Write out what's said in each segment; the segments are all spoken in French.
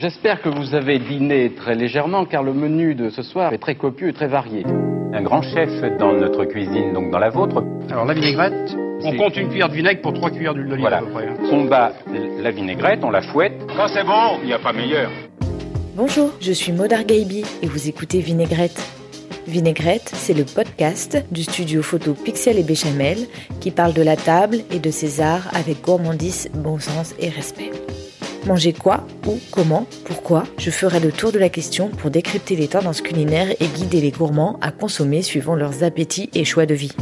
J'espère que vous avez dîné très légèrement car le menu de ce soir est très copieux et très varié. Un grand chef dans notre cuisine, donc dans la vôtre. Alors la vinaigrette, on compte une cuillère de vinaigre pour trois cuillères d'huile d'olive Voilà. à peu près. hein. On bat la vinaigrette, on la fouette. Quand c'est bon, il n'y a pas meilleur. Bonjour, je suis Maud Argaibi et vous écoutez Vinaigrette. Vinaigrette, c'est le podcast du studio photo Pixel et Béchamel qui parle de la table et de ses arts avec gourmandise, bon sens et respect. Manger quoi, où, comment, pourquoi Je ferai le tour de la question pour décrypter les tendances culinaires et guider les gourmands à consommer suivant leurs appétits et choix de vie.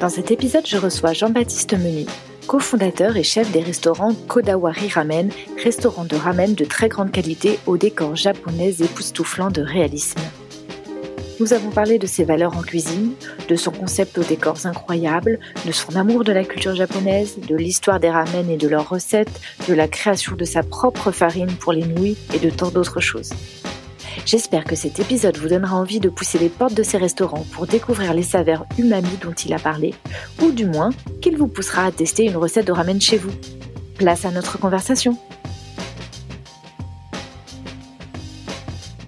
Dans cet épisode, je reçois Jean-Baptiste Meunier, cofondateur et chef des restaurants Kodawari Ramen, restaurant de ramen de très grande qualité au décor japonais époustouflant de réalisme. Nous avons parlé de ses valeurs en cuisine, de son concept aux décors incroyables, de son amour de la culture japonaise, de l'histoire des ramen et de leurs recettes, de la création de sa propre farine pour les nouilles et de tant d'autres choses. J'espère que cet épisode vous donnera envie de pousser les portes de ses restaurants pour découvrir les saveurs umami dont il a parlé, ou du moins qu'il vous poussera à tester une recette de ramen chez vous. Place à notre conversation.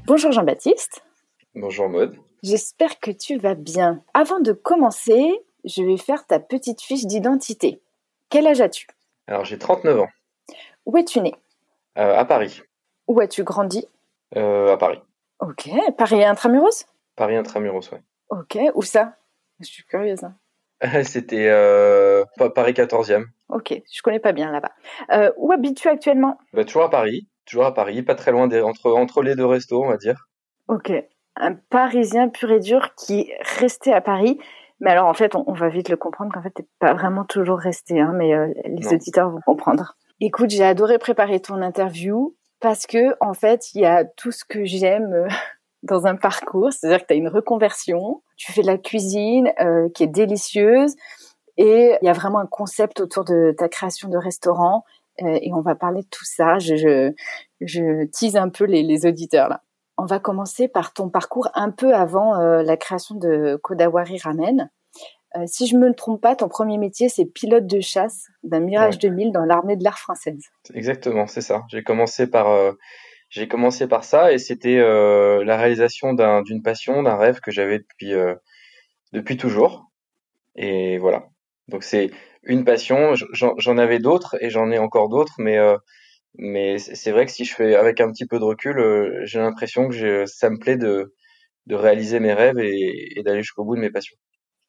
Bonjour Jean-Baptiste, Bonjour Maud. J'espère que tu vas bien. Avant de commencer, je vais faire ta petite fiche d'identité. Quel âge as-tu? Alors j'ai 39 ans, Où es-tu né? Euh, à Paris. Où as-tu grandi? Euh, à Paris. Ok, Paris intramuros? Paris intramuros, ouais. Ok, où ça? Je suis curieuse. hein. C'était euh, Pa- Paris 14e. Ok, je connais pas bien là-bas. Euh, où habites-tu actuellement? Bah, toujours à Paris, toujours à Paris, pas très loin des, entre, entre les deux restos, on va dire. Ok, un Parisien pur et dur qui est resté à Paris. Mais alors en fait, on, on va vite le comprendre qu'en fait, t'es pas vraiment toujours resté, hein, mais euh, les Non. auditeurs vont comprendre. Écoute, j'ai adoré préparer ton interview parce que en fait, il y a tout ce que j'aime euh, dans un parcours, c'est-à-dire que tu as une reconversion, tu fais de la cuisine euh, qui est délicieuse et il y a vraiment un concept autour de ta création de restaurant et on va parler de tout ça. Je, je, je tease un peu les, les auditeurs là. On va commencer par ton parcours un peu avant euh, la création de Kodawari Ramen. Euh, si je me ne trompe pas, ton premier métier, c'est pilote de chasse d'un Mirage Ouais. 2000 dans l'armée de l'air française. Exactement, c'est ça. J'ai commencé par, euh, j'ai commencé par ça et c'était la réalisation d'un, d'une passion, d'un rêve que j'avais depuis, depuis toujours. Et voilà. Donc c'est une passion. J'en, j'en avais d'autres et j'en ai encore d'autres, mais mais c'est vrai que si je fais avec un petit peu de recul, euh, j'ai l'impression que ça me plaît de de réaliser mes rêves et, et d'aller jusqu'au bout de mes passions.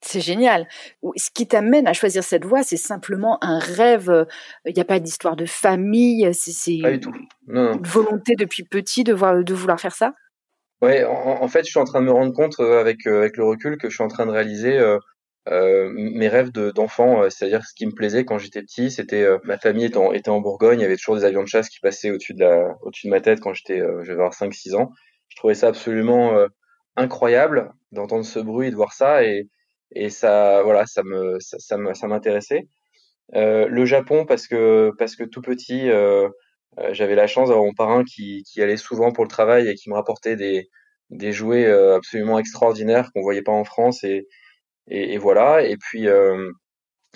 C'est génial. Ce qui t'amène à choisir cette voie, c'est simplement un rêve. euh, Il n'y a pas d'histoire de famille. C'est Pas du tout. Non, non. une volonté depuis petit de, voir, de vouloir faire ça? Ouais, en, en fait, je suis en train de me rendre compte euh, avec avec le recul que je suis en train de réaliser euh, euh, mes rêves de d'enfant. euh, C'est-à-dire ce qui me plaisait quand j'étais petit, c'était euh, ma famille était en, était en Bourgogne, il y avait toujours des avions de chasse qui passaient au-dessus de au-dessus de ma tête quand j'étais euh, avoir 5 6 ans. Je trouvais ça absolument euh, incroyable d'entendre ce bruit de voir ça et et ça voilà, ça me ça, ça m'intéressait. Euh, le Japon parce que parce que tout petit j'avais la chance d'avoir mon parrain qui, qui allait souvent pour le travail et qui me rapportait des, des jouets absolument extraordinaires qu'on voyait pas en France et, et, voilà. Et puis euh,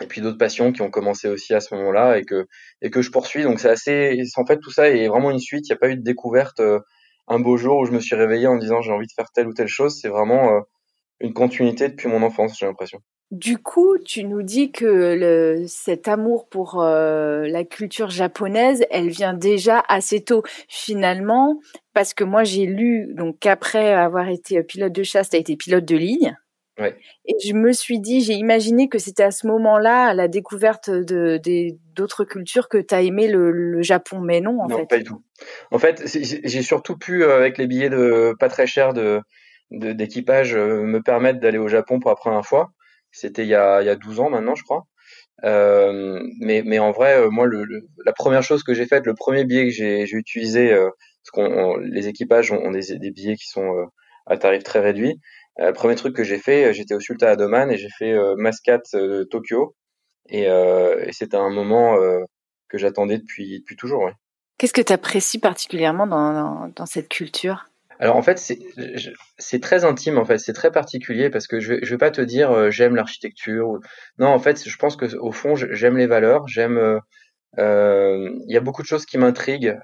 et puis d'autres passions qui ont commencé aussi à ce moment-là et que et que je poursuis. Donc c'est assez en fait tout ça est vraiment une suite. Il n'y a pas eu de découverte euh, un beau jour où je me suis réveillé en disant j'ai envie de faire telle ou telle chose. C'est vraiment euh, une continuité depuis mon enfance j'ai l'impression. Du coup, tu nous dis que cet amour pour la culture japonaise, elle vient déjà assez tôt, finalement, parce que moi j'ai lu donc qu'après avoir été pilote de chasse, tu as été pilote de ligne. Ouais. Et je me suis dit, j'ai imaginé que c'était à ce moment-là, à la découverte de d'autres cultures, que tu as aimé le, le Japon, mais non, en non fait. pas du tout en fait j'ai surtout pu euh, avec les billets de pas très chers de d'équipage euh, me permettre d'aller au Japon pour la première fois. C'était il y a, il y a 12 ans maintenant, je crois. Euh, mais, mais en vrai, moi, le, le- la première chose que j'ai faite, le premier billet que j'ai utilisé, euh, parce qu'on on- les équipages ont, ont des, des billets qui sont euh, à tarif très réduit. Euh, le premier truc que j'ai fait, euh, j'étais au Sultan Adoman et j'ai fait euh, Mascat euh, Tokyo. Et, euh, et c'était un moment euh, que j'attendais depuis, depuis toujours. Ouais. Qu'est-ce que tu apprécies particulièrement dans, dans, dans cette culture? Alors en fait, c'est très intime en fait, c'est très particulier parce que je vais, je vais pas te dire euh, j'aime l'architecture. ou- Non, en fait, je pense que au fond, j'aime les valeurs, j'aime euh, Il y a beaucoup de choses qui m'intriguent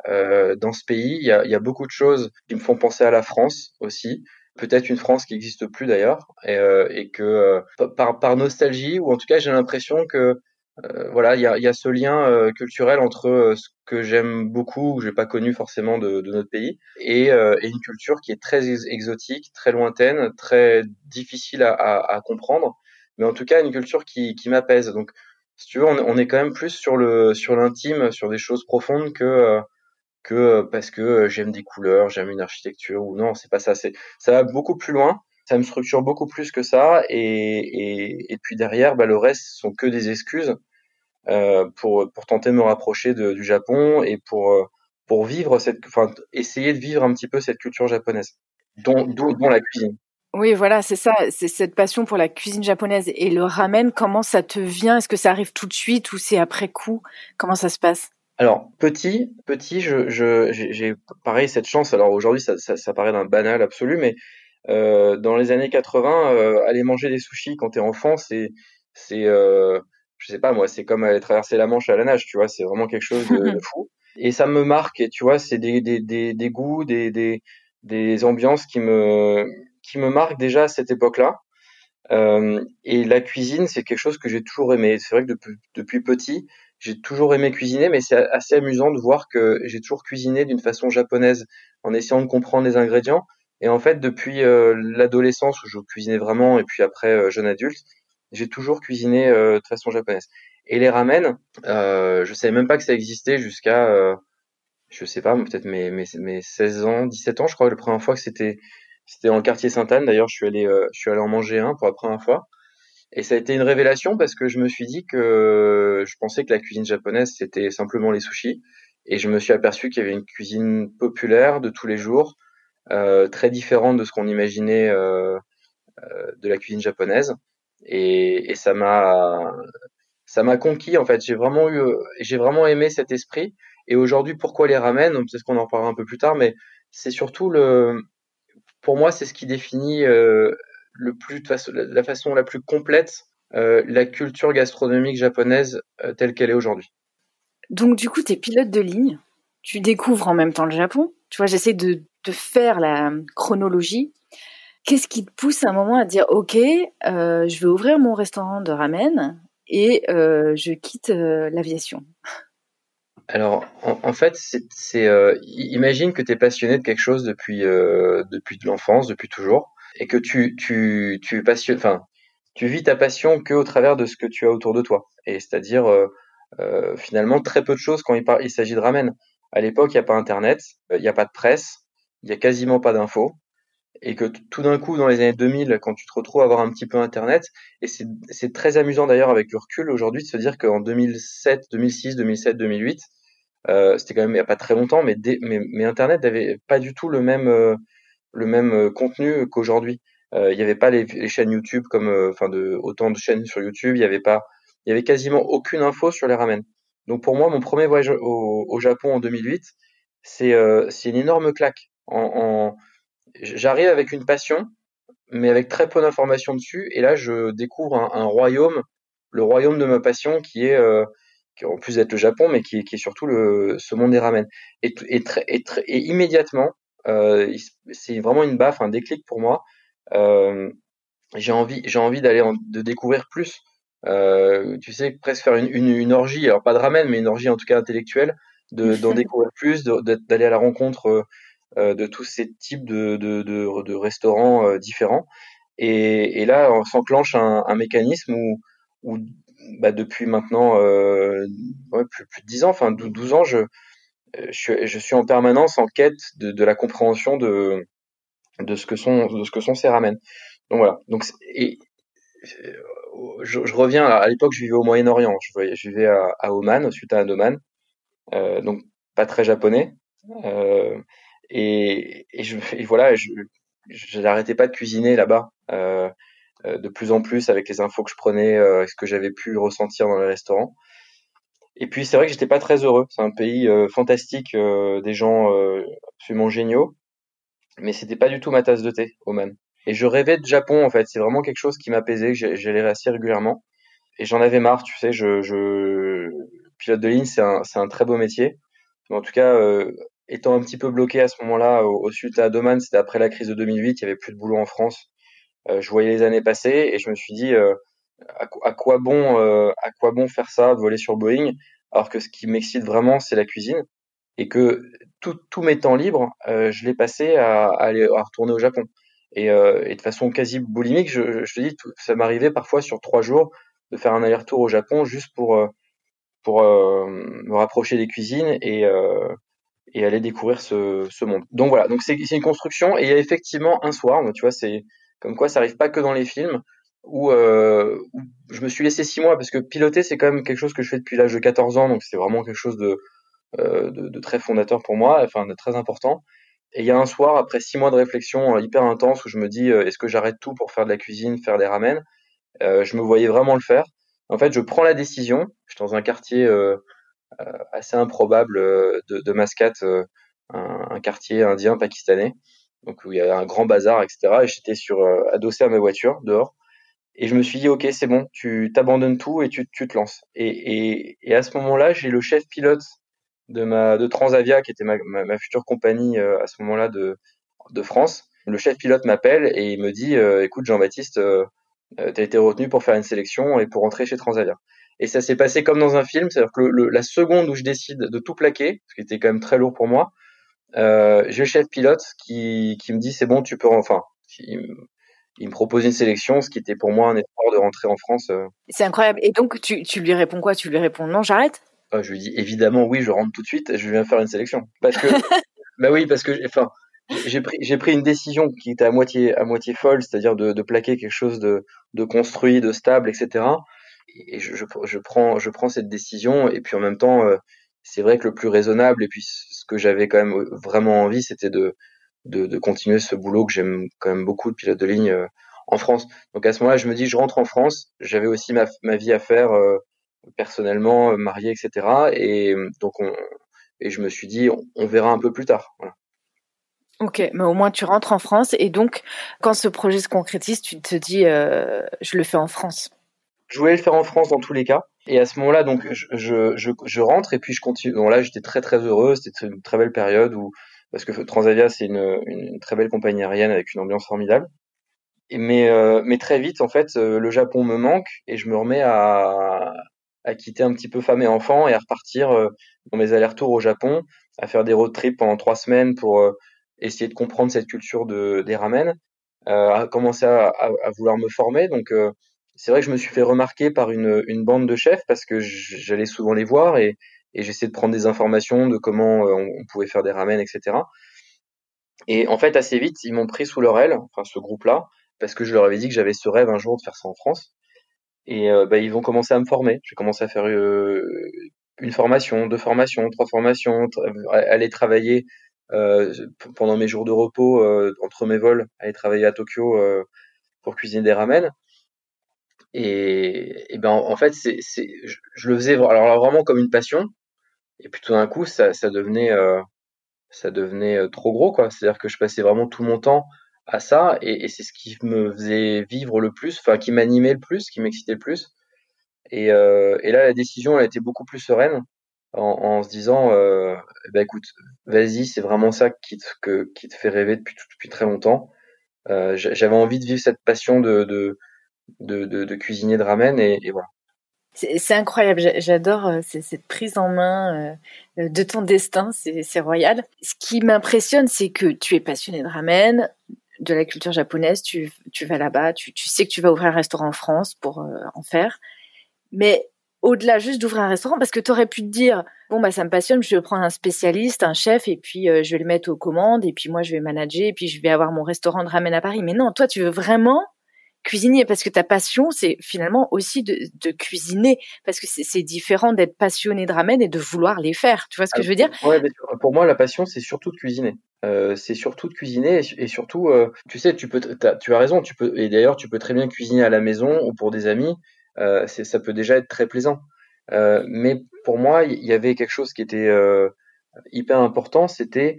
dans ce pays. Il y a, y a beaucoup de choses qui me font penser à la France aussi peut-être une France qui n'existe plus d'ailleurs, et, euh, et que euh, par, par nostalgie, ou en tout cas j'ai l'impression que euh, voilà, il y a, y a, ce lien culturel entre ce que j'aime beaucoup, que j'ai pas connu forcément de, de notre pays, et, et, une culture qui est très exotique, très lointaine, très difficile à, à, à, comprendre, mais en tout cas une culture qui, qui m'apaise. Donc, si tu veux, on, on, est quand même plus sur le sur l'intime, sur des choses profondes que que euh, parce que euh, j'aime des couleurs, j'aime une architecture ou non, c'est pas ça. C'est ça va beaucoup plus loin. Ça me structure beaucoup plus que ça. Et, et, puis derrière, bah, le reste sont que des excuses euh, pour pour tenter de me rapprocher du Japon et pour pour vivre cette, enfin essayer de vivre un petit peu cette culture japonaise, dont, dont la cuisine. Oui, voilà, c'est ça, c'est cette passion pour la cuisine japonaise et le ramen. Comment ça te vient? Est-ce que ça arrive tout de suite ou c'est après coup? Comment ça se passe? Alors petit, petit, je, je, j'ai pareil cette chance. Alors aujourd'hui, ça, ça, ça paraît d'un banal absolu, mais euh, dans les années 80, euh, aller manger des sushis quand t'es enfant, c'est, c'est, euh, je sais pas moi, c'est comme aller traverser la Manche à la nage, tu vois. C'est vraiment quelque chose de, de, fou. Et ça me marque. Et tu vois, c'est des, des, des, des goûts, des, des, des ambiances qui me, qui me marquent déjà à cette époque-là. Euh, et la cuisine, c'est quelque chose que j'ai toujours aimé. C'est vrai que depuis, depuis petit, j'ai toujours aimé cuisiner, mais c'est assez amusant de voir que j'ai toujours cuisiné d'une façon japonaise, en essayant de comprendre les ingrédients. Et en fait, depuis euh, l'adolescence où je cuisinais vraiment, et puis après euh, jeune adulte, j'ai toujours cuisiné euh, de façon japonaise. Et les ramen, euh, je savais même pas que ça existait jusqu'à, je sais pas, peut-être mes, mes, mes 16 ans, 17 ans, je crois, la première fois que c'était, c'était le quartier Sainte-Anne. D'ailleurs, je suis allé, je suis allé en manger un pour la première fois. Et ça a été une révélation parce que je me suis dit que je pensais que la cuisine japonaise c'était simplement les sushis. Et je me suis aperçu qu'il y avait une cuisine populaire de tous les jours, euh, très différente de ce qu'on imaginait euh, euh, de la cuisine japonaise. Et, et ça m'a ça m'a conquis en fait. J'ai vraiment eu j'ai vraiment aimé cet esprit. Et aujourd'hui pourquoi les ramen Peut-être qu'on en parlera un peu plus tard, mais c'est surtout le pour moi c'est ce qui définit euh, le plus de la façon la plus complète euh, la culture gastronomique japonaise euh, telle qu'elle est aujourd'hui. Donc du coup, tu es pilote de ligne, tu découvres en même temps le Japon. Tu vois, j'essaie de, de faire la chronologie. Qu'est-ce qui te pousse à un moment à dire ok, euh, je vais ouvrir mon restaurant de ramen et je quitte l'aviation? Alors, en, en fait, c'est, imagine que tu es passionné de quelque chose depuis, depuis de l'enfance, depuis toujours et que tu tu tu enfin tu vis ta passion que au travers de ce que tu as autour de toi. Et c'est-à-dire euh, euh, finalement très peu de choses quand il, il s'agit de ramen. À l'époque, il n'y a pas Internet, il n'y a pas de presse, il n'y a quasiment pas d'infos. Et que tout d'un coup, dans les années 2000, quand tu te retrouves à avoir un petit peu Internet, et c'est très amusant d'ailleurs avec le recul aujourd'hui de se dire qu'en 2007, 2006, 2007, 2008, euh, c'était quand même il n'y a pas très longtemps, mais, mais, mais Internet n'avait pas du tout le même, euh, le même euh, contenu qu'aujourd'hui. Euh, il n'y avait pas les, les, chaînes YouTube comme, euh, enfin, de autant de chaînes sur YouTube. Il n'y avait pas, il y avait quasiment aucune info sur les ramen. Donc pour moi, mon premier voyage au, au Japon en 2008, c'est c'est une énorme claque. En, en j'arrive avec une passion, mais avec très peu d'informations dessus. Et là, je découvre un, un, royaume, le royaume de ma passion, qui est euh, qui en plus d'être le Japon, mais qui, qui est surtout le, ce monde des ramen. Et, et, très, et, très, et immédiatement, euh, c'est vraiment une baffe, un déclic pour moi. Euh, j'ai envie, j'ai envie d'aller de découvrir plus. Euh, tu sais, presque faire une, une, une, orgie, alors pas de ramen, mais une orgie en tout cas intellectuelle, de, d'en découvrir plus, d'aller à la rencontre de tous ces types de, restaurants différents. Et, et là, on s'enclenche un, un, mécanisme où, où bah, depuis maintenant ouais, plus, plus de 10 ans, enfin 12 ans, je, je, je, suis en permanence en quête de, la compréhension de, ce que sont ces ramen. Donc voilà. Et je, je reviens à, l'époque, je vivais au Moyen-Orient. Je, vivais à, Oman, suite à un Oman, euh, donc pas très japonais. Euh, et, voilà, je, n'arrêtais pas de cuisiner là-bas. Euh, de plus en plus avec les infos que je prenais, euh, ce que j'avais pu ressentir dans les restaurants. Et puis c'est vrai que j'étais pas très heureux. C'est un pays euh, fantastique, euh, des gens euh, absolument géniaux, mais c'était pas du tout ma tasse de thé, Oman. Et je rêvais de Japon en fait. C'est vraiment quelque chose qui m'apaisait, que j'allais assez régulièrement. Et j'en avais marre, tu sais. Je, je... pilote de ligne, c'est un, c'est un très beau métier. En tout cas, euh, étant un petit peu bloqué à ce moment-là au, au Sultan Doman, c'était après la crise de 2008, il y avait plus de boulot en France. Euh, je voyais les années passer et je me suis dit euh, à, quoi bon euh, à quoi bon faire ça, voler sur Boeing, alors que ce qui m'excite vraiment c'est la cuisine et que tous mes temps libres, euh, je l'ai passé à, aller à retourner au Japon. Et, euh, de façon quasi boulimique, je, te dis, tout, ça m'arrivait parfois sur trois jours de faire un aller-retour au Japon juste pour pour me rapprocher des cuisines et et aller découvrir ce, ce monde. Donc voilà, donc c'est une construction et il y a effectivement un soir, tu vois, c'est comme quoi ça arrive pas que dans les films, où, euh, je me suis laissé six mois parce que piloter c'est quand même quelque chose que je fais depuis l'âge de 14 ans, donc c'est vraiment quelque chose de, euh, de, de, très fondateur pour moi, enfin de très important. Et il y a un soir, après six mois de réflexion hyper intense, où je me dis euh, est-ce que j'arrête tout pour faire de la cuisine, faire des ramen? Euh, Je me voyais vraiment le faire. En fait, je prends la décision. Je suis dans un quartier euh, euh, assez improbable euh, de, de Mascate, euh, un, un, quartier indien pakistanais, donc où il y a un grand bazar, etc. Et j'étais sur adossé à ma voiture dehors. Et je me suis dit, ok, c'est bon, tu t'abandonnes tout et tu, tu te lances. Et, et, et à ce moment-là, j'ai le chef pilote de ma de Transavia, qui était ma, ma, ma future compagnie à ce moment-là de, de France. Le chef pilote m'appelle et il me dit, euh, écoute Jean-Baptiste, euh, tu as été retenu pour faire une sélection et pour rentrer chez Transavia. Et ça s'est passé comme dans un film, c'est-à-dire que le, le, la seconde où je décide de tout plaquer, ce qui était quand même très lourd pour moi, euh, j'ai le chef pilote qui, qui me dit c'est bon, tu peux, enfin, il, il, me propose une sélection, ce qui était pour moi un effort de rentrer en France. Euh. C'est incroyable. Et donc tu, tu lui réponds quoi? Tu lui réponds non, j'arrête? Euh, Je lui dis évidemment oui, je rentre tout de suite, je viens faire une sélection. Parce que, bah oui, parce que, enfin, j'ai pris j'ai pris une décision qui était à moitié à moitié folle, c'est-à-dire de, de plaquer quelque chose de, de construit, de stable, etc et je, je, je, prends je prends cette décision et puis en même temps euh, c'est vrai que le plus raisonnable et puis ce que j'avais quand même vraiment envie c'était de, de, de continuer ce boulot que j'aime quand même beaucoup de pilote de ligne euh, en France donc à ce moment-là je me dis je rentre en France j'avais aussi ma, ma vie à faire euh, personnellement marié etc et donc on, et je me suis dit on, on verra un peu plus tard voilà. Ok, mais au moins tu rentres en France et donc quand ce projet se concrétise, tu te dis euh, je le fais en France. Je voulais le faire en France dans tous les cas. Et à ce moment-là, donc, je, je, je, je rentre et puis je continue. Donc là, j'étais très très heureux. C'était une très belle période où, parce que Transavia, c'est une, une, très belle compagnie aérienne avec une ambiance formidable. Et mais, euh, mais très vite, en fait, euh, le Japon me manque et je me remets à, à quitter un petit peu femme et enfant et à repartir euh, dans mes allers-retours au Japon, à faire des road trips pendant trois semaines pour euh, essayer de comprendre cette culture de, des ramen, à commencer à, à, à, vouloir me former. Donc, c'est vrai que je me suis fait remarquer par une, une bande de chefs parce que j'allais souvent les voir et, et j'essayais de prendre des informations de comment on, on, pouvait faire des ramen, etc. Et en fait, assez vite, ils m'ont pris sous leur aile, enfin ce groupe-là, parce que je leur avais dit que j'avais ce rêve un jour de faire ça en France. Et euh, bah, ils vont commencer à me former. J'ai commencé à faire euh, une formation, deux formations, trois formations, aller travailler euh, pendant mes jours de repos euh, entre mes vols, aller travailler à Tokyo euh, pour cuisiner des ramen. Et, ben en fait, c'est, je, le faisais alors vraiment comme une passion. Et puis tout d'un coup, ça, ça devenait, euh, ça devenait euh, trop gros quoi. C'est-à-dire que je passais vraiment tout mon temps à ça, et, et c'est ce qui me faisait vivre le plus, enfin qui m'animait le plus, qui m'excitait le plus. Et, euh, et là, la décision, elle a été beaucoup plus sereine en, en se disant, euh, ben écoute, vas-y, c'est vraiment ça qui te, que, qui te fait rêver depuis, depuis très longtemps. Euh, j'avais envie de vivre cette passion de, de de, de, de cuisinier de ramen et, et voilà. C'est incroyable, j'adore euh, cette prise en main euh, de ton destin, c'est royal. Ce qui m'impressionne, c'est que tu es passionné de ramen, de la culture japonaise, tu, vas là-bas, tu, sais que tu vas ouvrir un restaurant en France pour euh, en faire, mais au-delà juste d'ouvrir un restaurant, parce que tu aurais pu te dire, bon, bah, ça me passionne, je vais prendre un spécialiste, un chef, et puis euh, je vais le mettre aux commandes, et puis moi, je vais manager, et puis je vais avoir mon restaurant de ramen à Paris. Mais non, toi, tu veux vraiment cuisinier parce que ta passion c'est finalement aussi de, de, cuisiner parce que c'est différent d'être passionné de ramen et de vouloir les faire. Tu vois ce que Alors, je veux dire? ouais, pour moi la passion c'est surtout de cuisiner. Euh, c'est surtout de cuisiner et, et surtout euh, tu sais tu peux as, tu as raison tu peux et d'ailleurs tu peux très bien cuisiner à la maison ou pour des amis euh, ça peut déjà être très plaisant. Mais pour moi il y avait quelque chose qui était hyper important c'était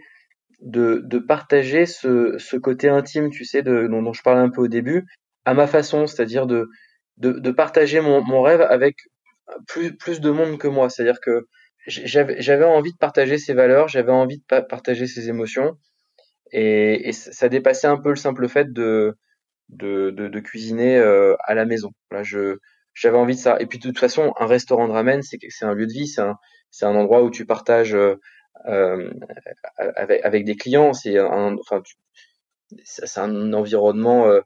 de, de partager ce, ce côté intime tu sais de, dont, dont je parlais un peu au début à ma façon, c'est-à-dire de, de, de, partager mon, mon, rêve avec plus plus de monde que moi. C'est-à-dire que j'avais envie de partager ses valeurs, j'avais envie de partager ses émotions, et, et, ça dépassait un peu le simple fait de de, de, de cuisiner euh, à la maison. Je j'avais envie de ça. Et puis de toute façon, un restaurant de ramen, c'est c'est un lieu de vie, c'est un c'est un endroit où tu partages euh, euh avec avec des clients. C'est un enfin un environnement euh,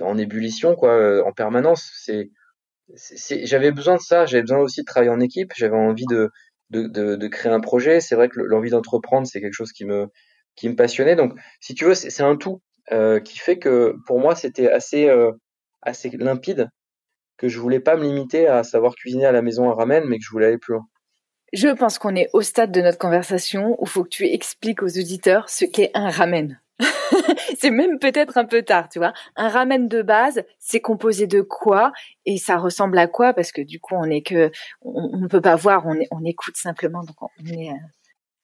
en ébullition quoi, euh, en permanence. C'est j'avais besoin de ça. J'avais besoin aussi de travailler en équipe. J'avais envie de de, de, de créer un projet. C'est vrai que l'envie d'entreprendre, c'est quelque chose qui me qui me passionnait. Donc, si tu veux, c'est un tout euh, qui fait que pour moi, c'était assez euh, assez limpide que je voulais pas me limiter à savoir cuisiner à la maison un ramen, mais que je voulais aller plus loin. Je pense qu'on est au stade de notre conversation où faut que tu expliques aux auditeurs ce qu'est un ramen. c'est même peut-être un peu tard, tu vois. Un ramen de base, c'est composé de quoi et ça ressemble à quoi? Parce que du coup, on est que, on ne peut pas voir, on, écoute simplement, donc on. Euh,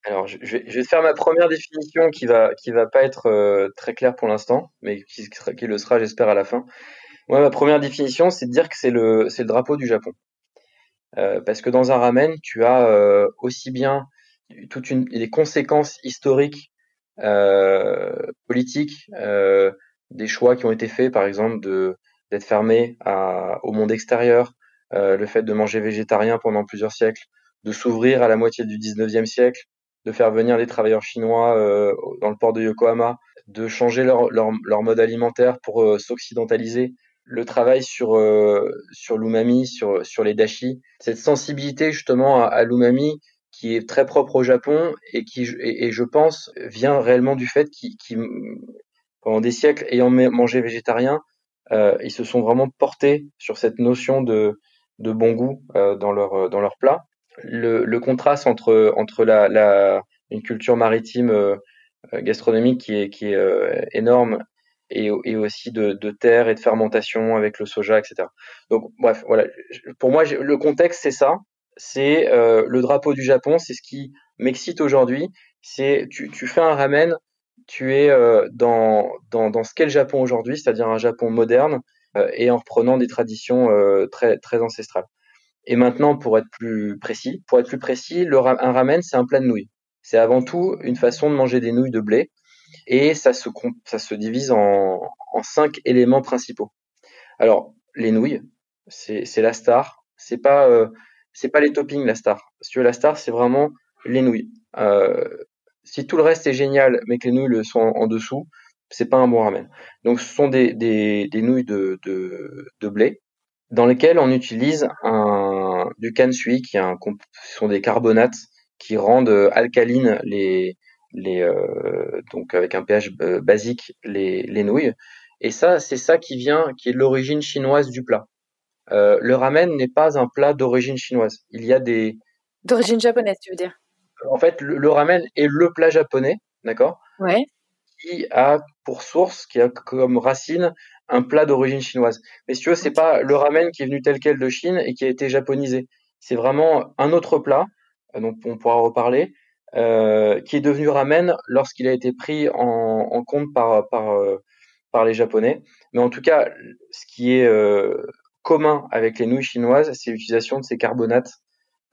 Alors, je, vais, faire ma première définition qui va qui va pas être euh, très claire pour l'instant, mais qui, le sera, j'espère, à la fin. Moi, ma première définition, c'est de dire que c'est le c'est le drapeau du Japon. Euh, parce que dans un ramen, tu as aussi bien toutes des conséquences historiques, politiques, euh, des choix qui ont été faits, par exemple, de d'être fermé à, au monde extérieur, le fait de manger végétarien pendant plusieurs siècles, de s'ouvrir à la moitié du 19e siècle, de faire venir des travailleurs chinois dans le port de Yokohama, de changer leur, leur, leur mode alimentaire pour s'occidentaliser, le travail sur euh, sur l'umami, sur sur les dashi, cette sensibilité justement à, l'umami qui est très propre au Japon et qui et, je pense vient réellement du fait qu'ils pendant des siècles ayant mangé végétarien, euh, ils se sont vraiment portés sur cette notion de de bon goût euh, dans leur dans leur plat. Le, contraste entre entre la, une culture maritime euh, gastronomique qui est qui est énorme et, et aussi de, de, terre et de fermentation avec le soja, etc. Donc bref, voilà. Pour moi, le contexte c'est ça. C'est euh, le drapeau du Japon. C'est ce qui m'excite aujourd'hui. C'est tu, tu fais un ramen, tu es euh, dans, dans, dans ce qu'est le Japon aujourd'hui, c'est-à-dire un Japon moderne euh, et en reprenant des traditions euh, très très ancestrales. Et maintenant, pour être plus précis, pour être plus précis, le, un ramen c'est un plat de nouilles. C'est avant tout une façon de manger des nouilles de blé et ça se, ça se divise en, en cinq éléments principaux. Alors, les nouilles, c'est la star. C'est pas, euh, c'est pas les toppings la star. Tu veux, la star, c'est vraiment les nouilles. Euh, si tout le reste est génial, mais que les nouilles sont en, dessous, c'est pas un bon ramen. Donc, ce sont des, des, nouilles de, de, blé dans lesquelles on utilise un, du kansui, qui est un, sont des carbonates qui rendent alcalines les, les euh, donc avec un pH euh, basique les, les nouilles. Et ça, c'est ça qui vient, qui est l'origine chinoise du plat. Euh, le ramen n'est pas un plat d'origine chinoise. Il y a des d'origine japonaise, tu veux dire? En fait, le, ramen est le plat japonais, d'accord? Ouais. Qui a pour source, qui a comme racine un plat d'origine chinoise. Mais si tu veux, c'est pas le ramen qui est venu tel quel de Chine et qui a été japonisé. C'est vraiment un autre plat dont on pourra reparler, euh, qui est devenu ramen lorsqu'il a été pris en, en compte par, par, euh, par les Japonais. Mais en tout cas, ce qui est euh, commun avec les nouilles chinoises, c'est l'utilisation de ces carbonates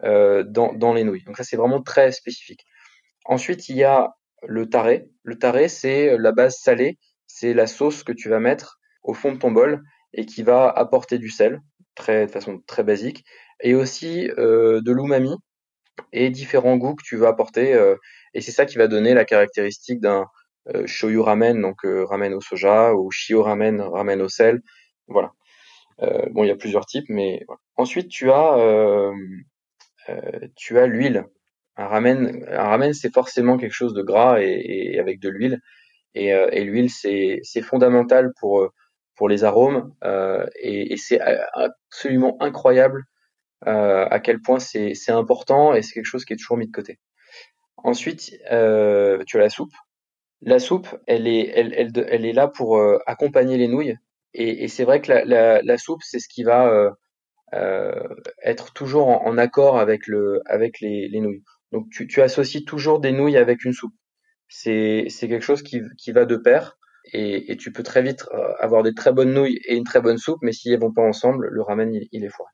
dans, dans les nouilles. Donc ça, c'est vraiment très spécifique. Ensuite, il y a le taré. Le taré, c'est la base salée, c'est la sauce que tu vas mettre au fond de ton bol et qui va apporter du sel, très, de façon très basique, et aussi euh, de l'umami, et différents goûts que tu vas apporter. Euh, et c'est ça qui va donner la caractéristique d'un euh, shoyu ramen, donc euh, ramen au soja, ou shio ramen, ramen au sel. Voilà. Bon, il y a plusieurs types, mais ensuite tu as tu as l'huile. Un ramen, un ramen, c'est forcément quelque chose de gras et, et avec de l'huile. Et, et l'huile, c'est fondamental pour pour les arômes euh, et, et c'est absolument incroyable euh, à quel point c'est important et c'est quelque chose qui est toujours mis de côté. Ensuite, euh, tu as la soupe. La soupe, elle est, elle, elle, est là pour euh, accompagner les nouilles. Et, et c'est vrai que la, la, la soupe, c'est ce qui va euh, euh être toujours en, en, accord avec, le, avec les, les nouilles. Donc tu, tu, associes toujours des nouilles avec une soupe. C'est quelque chose qui, qui va de pair. Et, et, tu peux très vite avoir des très bonnes nouilles et une très bonne soupe, mais si elles vont pas ensemble, le ramen il, il est foiré.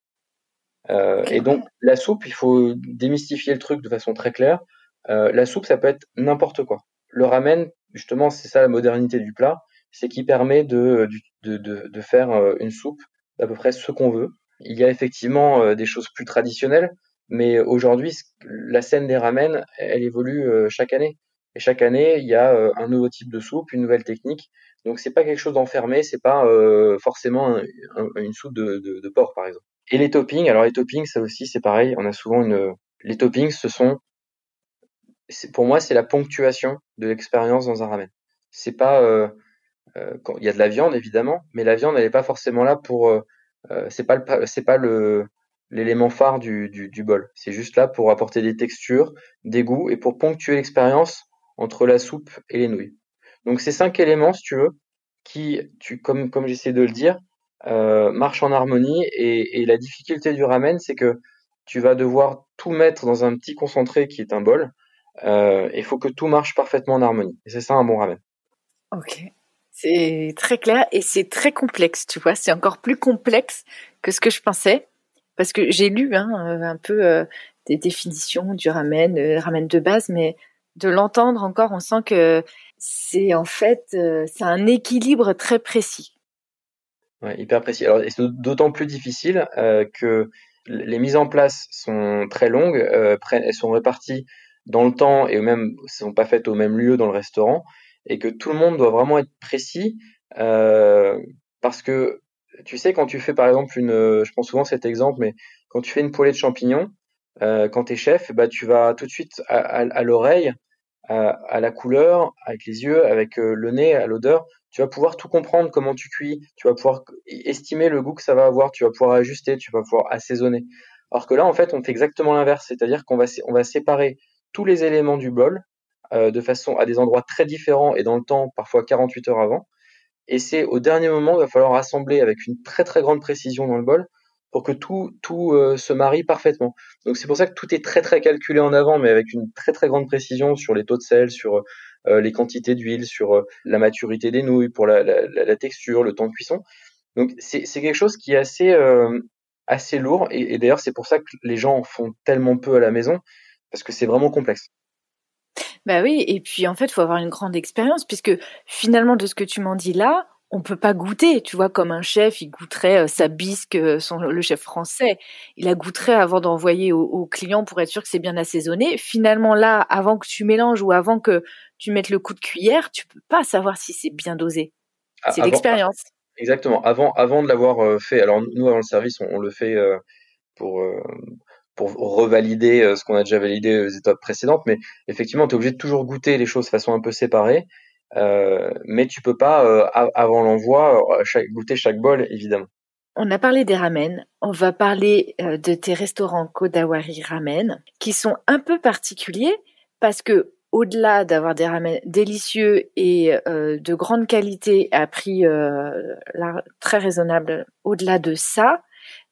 Et donc la soupe, il faut démystifier le truc de façon très claire. la soupe, ça peut être n'importe quoi. Le ramen, justement, c'est ça la modernité du plat, c'est qu'il permet de, de, de, de, faire une soupe d'à peu près ce qu'on veut. Il y a effectivement des choses plus traditionnelles, mais aujourd'hui, la scène des ramen, elle évolue chaque année. Et chaque année, il y a euh, un nouveau type de soupe, une nouvelle technique. Donc c'est pas quelque chose d'enfermé, c'est pas euh, forcément une soupe de, de, porc par exemple. Et les toppings, alors les toppings, ça aussi c'est pareil. On a souvent une, les toppings, ce sont, pour moi, c'est la ponctuation de l'expérience dans un ramen. C'est pas, euh, euh, quand, il y a de la viande évidemment, mais la viande elle n'est pas forcément là pour, euh, c'est pas le, c'est pas le l'élément phare du, bol. C'est juste là pour apporter des textures, des goûts et pour ponctuer l'expérience entre la soupe et les nouilles. Donc ces cinq éléments, si tu veux, qui, tu, comme, comme j'essaie de le dire, euh, marchent en harmonie. Et, la difficulté du ramen, c'est que tu vas devoir tout mettre dans un petit concentré qui est un bol. Euh, il faut que tout marche parfaitement en harmonie. Et c'est ça un bon ramen. Ok. C'est très clair et c'est très complexe, tu vois. C'est encore plus complexe que ce que je pensais. Parce que j'ai lu hein, un peu euh, des définitions du ramen, euh, ramen de base, mais de l'entendre encore, on sent que c'est en fait euh, c'est un équilibre très précis. Ouais, hyper précis. Alors c'est d'autant plus difficile euh, que les mises en place sont très longues, euh, elles sont réparties dans le temps et même sont pas faites au même lieu dans le restaurant et que tout le monde doit vraiment être précis euh, parce que tu sais quand tu fais par exemple une, je prends souvent cet exemple, mais quand tu fais une poêlée de champignons, euh, quand tu es chef, bah, tu vas tout de suite à, à, l'oreille, à, à, la couleur, avec les yeux, avec euh, le nez, à l'odeur. Tu vas pouvoir tout comprendre comment tu cuis, tu vas pouvoir estimer le goût que ça va avoir, tu vas pouvoir ajuster, tu vas pouvoir assaisonner. Alors que là, en fait, on fait exactement l'inverse, c'est-à-dire qu'on va, on va séparer tous les éléments du bol euh, de façon à des endroits très différents et dans le temps, parfois 48 heures avant. Et c'est au dernier moment, il va falloir assembler avec une très très grande précision dans le bol pour que tout, tout euh, se marie parfaitement. Donc c'est pour ça que tout est très très calculé en avant, mais avec une très très grande précision sur les taux de sel, sur euh, les quantités d'huile, sur euh, la maturité des nouilles, pour la, la, texture, le temps de cuisson. Donc c'est quelque chose qui est assez assez lourd et, d'ailleurs c'est pour ça que les gens en font tellement peu à la maison parce que c'est vraiment complexe. Bah oui, et puis en fait, il faut avoir une grande expérience puisque finalement de ce que tu m'en dis là, on peut pas goûter, tu vois, comme un chef, il goûterait euh, sa bisque, euh, son, le chef français, il la goûterait avant d'envoyer au, au, client pour être sûr que c'est bien assaisonné. Finalement, là, avant que tu mélanges ou avant que tu mettes le coup de cuillère, tu peux pas savoir si c'est bien dosé. Ah, c'est l'expérience. Exactement. Avant, avant de l'avoir euh, fait, alors nous avant le service, on, on le fait pour pour revalider ce qu'on a déjà validé aux étapes précédentes, mais effectivement, tu es obligé de toujours goûter les choses de façon un peu séparée. Euh, mais tu peux pas, euh, avant l'envoi, euh, goûter chaque bol, évidemment. On a parlé des ramen, on va parler de tes restaurants Kodawari Ramen, qui sont un peu particuliers parce que au-delà d'avoir des ramen délicieux et euh, de grande qualité à prix euh, très raisonnable, au-delà de ça,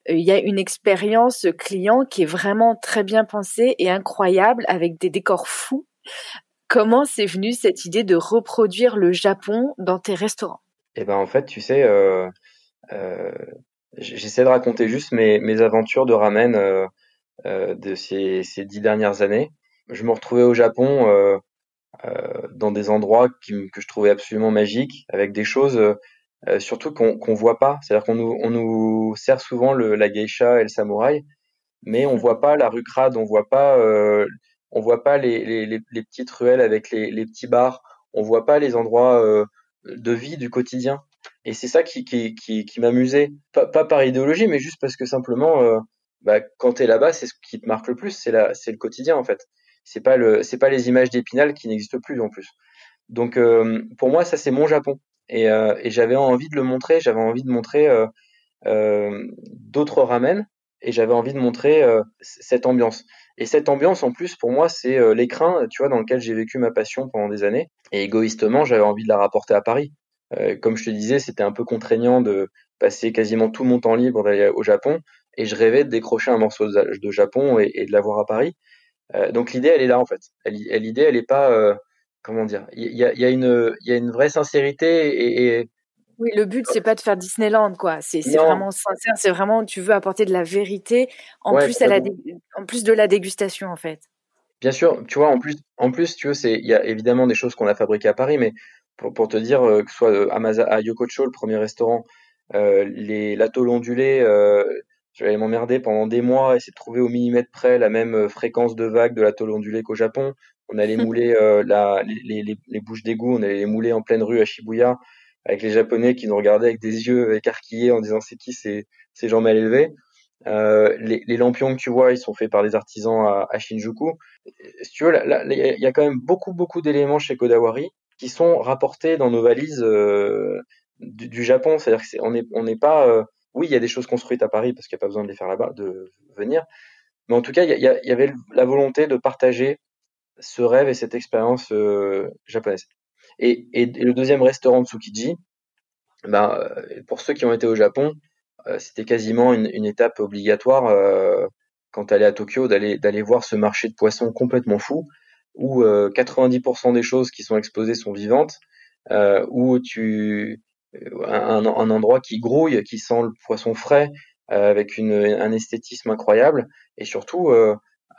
il y a une expérience client qui est vraiment très bien pensée et incroyable avec des décors fous. Comment c'est venu cette idée de reproduire le Japon dans tes restaurants? Eh ben en fait, tu sais, euh, euh, j'essaie de raconter juste mes, aventures de ramen euh, euh de ces, dix dernières années. Je me retrouvais au Japon euh, euh, dans des endroits que je trouvais absolument magiques, avec des choses surtout qu'on qu'on voit pas. C'est-à-dire qu'on nous, on nous sert souvent le, la geisha et le samouraï, mais on voit pas la rue crade, on voit pas on voit pas les, les, les, petites ruelles avec les, les, petits bars, on voit pas les endroits euh, de vie du quotidien. Et c'est ça qui, qui, qui, qui m'amusait, pas, pas, par idéologie, mais juste parce que simplement, euh, bah, quand t'es là-bas, c'est ce qui te marque le plus, c'est la, c'est le quotidien en fait. C'est pas le, c'est pas les images d'Épinal qui n'existent plus en plus. Donc euh, pour moi, ça c'est mon Japon. Et, euh, et j'avais envie de le montrer, j'avais envie de montrer d'autres ramen, et j'avais envie de montrer cette ambiance. Et cette ambiance, en plus, pour moi, c'est euh, l'écrin, tu vois, dans lequel j'ai vécu ma passion pendant des années. Et égoïstement, j'avais envie de la rapporter à Paris. Euh, comme je te disais, c'était un peu contraignant de passer quasiment tout mon temps libre d'aller au Japon. Et je rêvais de décrocher un morceau de, Japon et, de l'avoir à Paris. Euh, donc l'idée, elle est là, en fait. L'idée, elle est pas... comment dire Il y a, y, a une, y a une vraie sincérité et, et Oui, le but c'est pas de faire Disneyland quoi. C'est vraiment sincère. C'est vraiment tu veux apporter de la vérité en plus à la en plus de la dégustation en fait. Bien sûr, tu vois, en plus, en plus, tu vois, c'est, il y a évidemment des choses qu'on a fabriquées à Paris, mais pour, pour te dire, euh, que ce soit euh, à, à Yokocho, le premier restaurant, euh, les l'atole ondulé, euh, j'allais m'emmerder pendant des mois, essayer de trouver au millimètre près la même fréquence de vague de l'atole ondulé qu'au Japon. On allait mouler euh, la, les, les, les bouches d'égout, on allait les mouler en pleine rue à Shibuya, avec les Japonais qui nous regardaient avec des yeux écarquillés en disant c'est qui ces, ces gens mal élevés? Euh, les, les, lampions que tu vois, ils sont faits par des artisans à, à Shinjuku. Si tu veux, il y a quand même beaucoup, beaucoup d'éléments chez Kodawari qui sont rapportés dans nos valises euh, du, du, Japon. C'est-à-dire qu'on n'est on n'est pas. Euh, oui, il y a des choses construites à Paris parce qu'il n'y a pas besoin de les faire là-bas, de venir. Mais en tout cas, il y, y, avait la volonté de partager ce rêve et cette expérience euh, japonaise. Et, et, le deuxième restaurant Tsukiji, ben, pour ceux qui ont été au Japon, euh, c'était quasiment une, étape obligatoire euh, quand tu allais à Tokyo d'aller voir ce marché de poissons complètement fou où 90% euh, des choses qui sont exposées sont vivantes, où tu un, un, endroit qui grouille, qui sent le poisson frais, avec une, un esthétisme incroyable, et surtout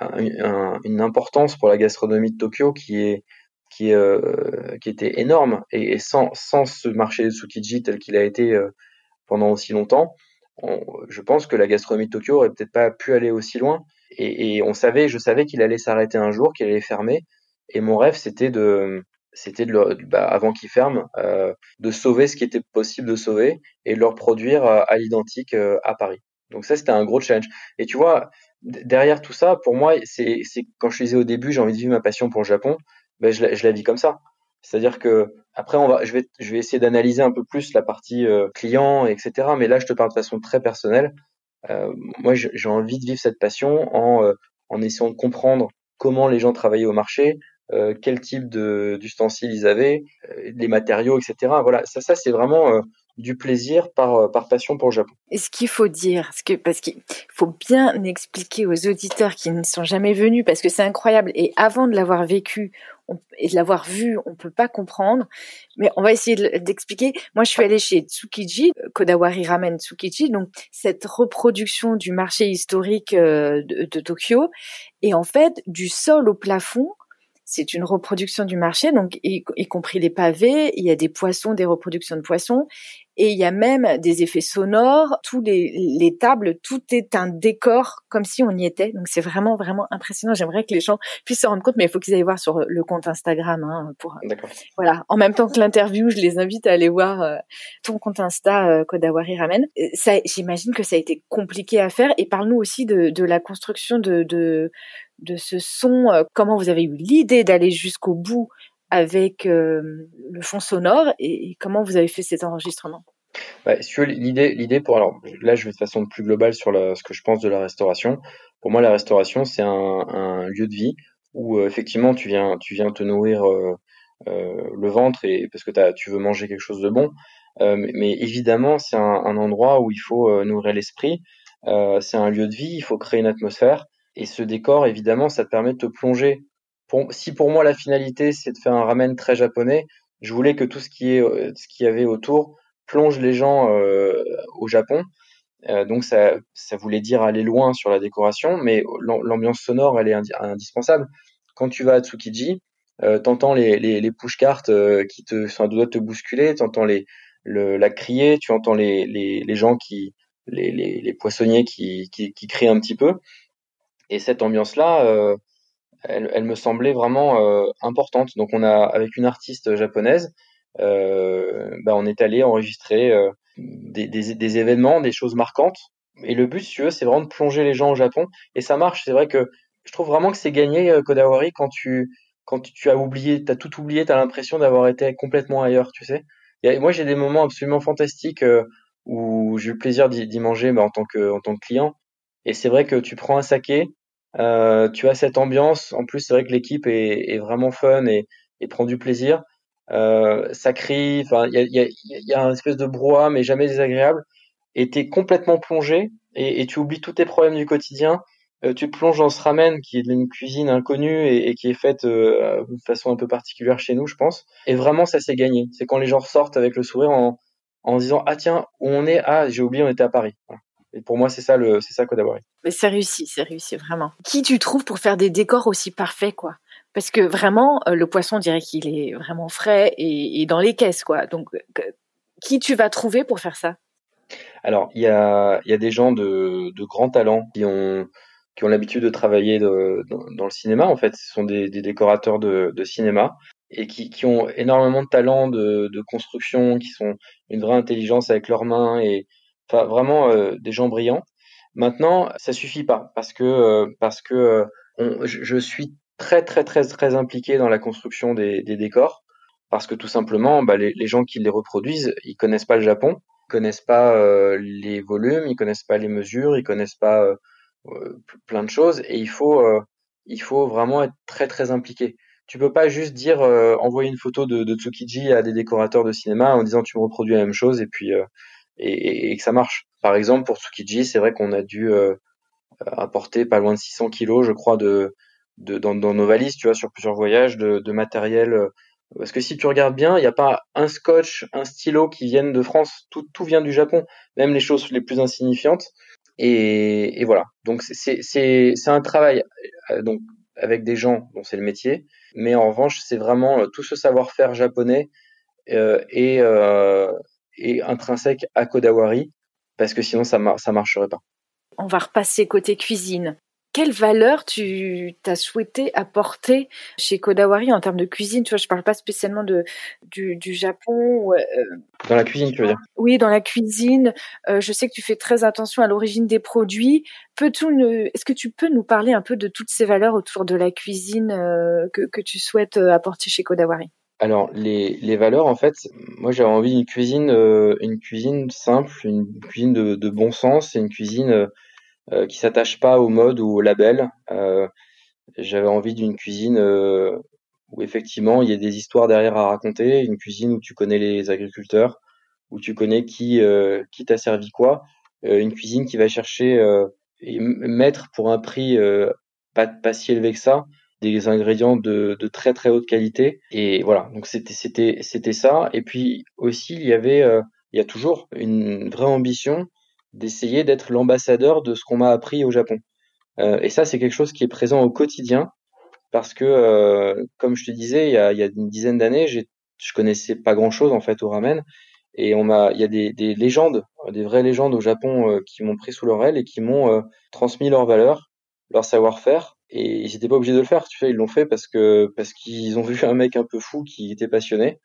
un, un, une importance pour la gastronomie de Tokyo qui est qui, euh, était énorme et, sans, sans ce marché de Tsukiji tel qu'il a été euh, pendant aussi longtemps, on, je pense que la gastronomie de Tokyo aurait peut-être pas pu aller aussi loin. Et, on savait, je savais qu'il allait s'arrêter un jour, qu'il allait fermer. Et mon rêve, c'était de, c'était de, bah, avant qu'il ferme, euh, de sauver ce qui était possible de sauver et de le reproduire à, à l'identique euh, à Paris. Donc ça, c'était un gros challenge. Et tu vois, derrière tout ça, pour moi, c'est, quand je disais au début, j'ai envie de vivre ma passion pour le Japon, ben je, la, vis comme ça. C'est-à-dire que après, on va, je vais, je vais essayer d'analyser un peu plus la partie euh, client, etc. Mais là, je te parle de façon très personnelle. Euh, moi, j'ai envie de vivre cette passion en, euh, en essayant de comprendre comment les gens travaillaient au marché, quel type d'ustensiles ils avaient, les matériaux, etc. Voilà, ça, c'est vraiment du plaisir par, par passion pour le Japon. Et ce qu'il faut dire, parce qu'il faut bien expliquer aux auditeurs qui ne sont jamais venus, parce que c'est incroyable, et avant de l'avoir vécu et de l'avoir vu, on peut pas comprendre, mais on va essayer d'expliquer. Moi, je suis allée chez Tsukiji, Kodawari Ramen Tsukiji, donc cette reproduction du marché historique de, de Tokyo, et en fait, du sol au plafond, c'est une reproduction du marché, donc y, compris les pavés, il y a des poissons, des reproductions de poissons, et il y a même des effets sonores, tous les, les tables, tout est un décor comme si on y était. Donc c'est vraiment vraiment impressionnant. J'aimerais que les gens puissent se rendre compte, mais il faut qu'ils aillent voir sur le compte Instagram. Hein, pour voilà, en même temps que l'interview, je les invite à aller voir euh, ton compte Insta euh, Kodawari Ramen. Ça, j'imagine que ça a été compliqué à faire. Et parle-nous aussi de, de la construction de, de de ce son, euh, comment vous avez eu l'idée d'aller jusqu'au bout avec euh, le fond sonore et, comment vous avez fait cet enregistrement? Bah, l'idée, l'idée pour alors là je vais de façon plus globale sur ce que je pense de la restauration. Pour moi, la restauration c'est un, lieu de vie où euh, effectivement tu viens, tu viens te nourrir euh, le ventre et parce que tu veux manger quelque chose de bon. mais, évidemment, c'est un, endroit où il faut nourrir l'esprit. c'est un lieu de vie, il faut créer une atmosphère. Et ce décor, évidemment, ça te permet de te plonger. Pour, si pour moi la finalité c'est de faire un ramen très japonais, je voulais que tout ce qui est ce qu'il y avait autour plonge les gens euh, au Japon. Euh, donc ça, ça voulait dire aller loin sur la décoration, mais l'ambiance sonore elle est indispensable. Quand tu vas à Tsukiji, euh, t'entends les, les, les push-cartes euh, qui te sont à deux doigts de te bousculer, t'entends les le, la crier, tu entends les, les, les gens qui les, les, poissonniers qui, qui, qui crient un petit peu. Et cette ambiance-là, euh, elle, elle, me semblait vraiment euh, importante. Donc on a, avec une artiste japonaise, euh, bah, on est allé enregistrer des, des, des, événements, des choses marquantes. Et le but, si tu veux, c'est vraiment de plonger les gens au Japon. Et ça marche. C'est vrai que je trouve vraiment que c'est gagné Kodawari quand tu quand tu as oublié, t'as tout oublié, t'as l'impression d'avoir été complètement ailleurs, tu sais. Et moi, j'ai des moments absolument fantastiques où j'ai eu le plaisir d'y manger bah, en tant que en tant que client. Et c'est vrai que tu prends un saké, euh, tu as cette ambiance. En plus, c'est vrai que l'équipe est, est, vraiment fun et, et, prend du plaisir. Euh, ça crie. Enfin, il y a, y, a, y a un espèce de brouhaha, mais jamais désagréable. Et t'es complètement plongé et, et, tu oublies tous tes problèmes du quotidien. Euh, tu plonges dans ce ramen qui est d'une cuisine inconnue et, et, qui est faite euh, de façon un peu particulière chez nous, je pense. Et vraiment, ça s'est gagné. C'est quand les gens ressortent avec le sourire en, en disant ah tiens où on est? Ah j'ai oublié on était à Paris. Et pour moi c'est ça le c'est ça. Mais c'est réussi, c'est réussi vraiment. Qui tu trouves pour faire des décors aussi parfaits quoi? Parce que vraiment le poisson on dirait qu'il est vraiment frais et, et dans les caisses quoi. Donc qui tu vas trouver pour faire ça? Alors, il y a, y a des gens de, de grands talents qui ont, qui ont l'habitude de travailler de, dans, le cinéma. En fait, ce sont des, des décorateurs de, de, cinéma et qui, qui, ont énormément de talent de, de, construction, qui sont une vraie intelligence avec leurs mains et enfin vraiment euh, des gens brillants. Maintenant, ça suffit pas parce que euh, parce que euh, je, suis très très très très impliqué dans la construction des, décors parce que tout simplement, bah, les, gens qui les reproduisent, ils connaissent pas le Japon connaissent pas les volumes, ils connaissent pas les mesures, ils connaissent pas plein de choses et il faut il faut vraiment être très très impliqué. Tu peux pas juste dire envoyer une photo de, de, Tsukiji à des décorateurs de cinéma en disant tu me reproduis la même chose et puis et, et, que ça marche. Par exemple pour Tsukiji, c'est vrai qu'on a dû apporter pas loin de 600 kilos, je crois, de, de dans, dans, nos valises, tu vois, sur plusieurs voyages, de, de matériel parce que si tu regardes bien, il n'y a pas un scotch, un stylo qui viennent de France. Tout, tout vient du Japon, même les choses les plus insignifiantes. Et, et voilà. Donc c'est un travail euh, donc avec des gens dont c'est le métier, mais en revanche c'est vraiment euh, tout ce savoir-faire japonais euh, et euh, et intrinsèque à Kodawari parce que sinon ça ça marcherait pas. On va repasser côté cuisine quelle valeur tu as souhaité apporter chez Kodawari en termes de cuisine? Tu vois, je parle pas spécialement de du, du Japon. Euh, dans la cuisine, tu veux dire? Oui, dans la cuisine. Euh, je sais que tu fais très attention à l'origine des produits. Est-ce que tu peux nous parler un peu de toutes ces valeurs autour de la cuisine euh, que, que tu souhaites apporter chez Kodawari? Alors les, les valeurs en fait, moi j'avais envie d'une cuisine, une cuisine simple, une cuisine de, bon sens, une cuisine euh, qui s'attache pas au mode ou au label. Euh, j'avais envie d'une cuisine euh, où effectivement il y a des histoires derrière à raconter, une cuisine où tu connais les agriculteurs, où tu connais qui qui t'a servi quoi, une cuisine qui va chercher et mettre pour un prix pas, pas si élevé que ça des ingrédients de, de très très haute qualité et voilà donc c'était c'était c'était ça et puis aussi il y avait il y a toujours une vraie ambition d'essayer d'être l'ambassadeur de ce qu'on m'a appris au Japon. Euh, et ça, c'est quelque chose qui est présent au quotidien parce que, euh, comme je te disais, il y a, il y a une dizaine d'années, je connaissais pas grand-chose en fait au ramen. Et on m'a, il y a des, des, légendes, des vraies légendes au Japon euh, qui m'ont pris sous leur aile et qui m'ont euh, transmis leurs valeurs, leur savoir-faire. Et ils n'étaient pas obligés de le faire, tu sais, ils l'ont fait parce que parce qu'ils ont vu un mec un peu fou qui était passionné.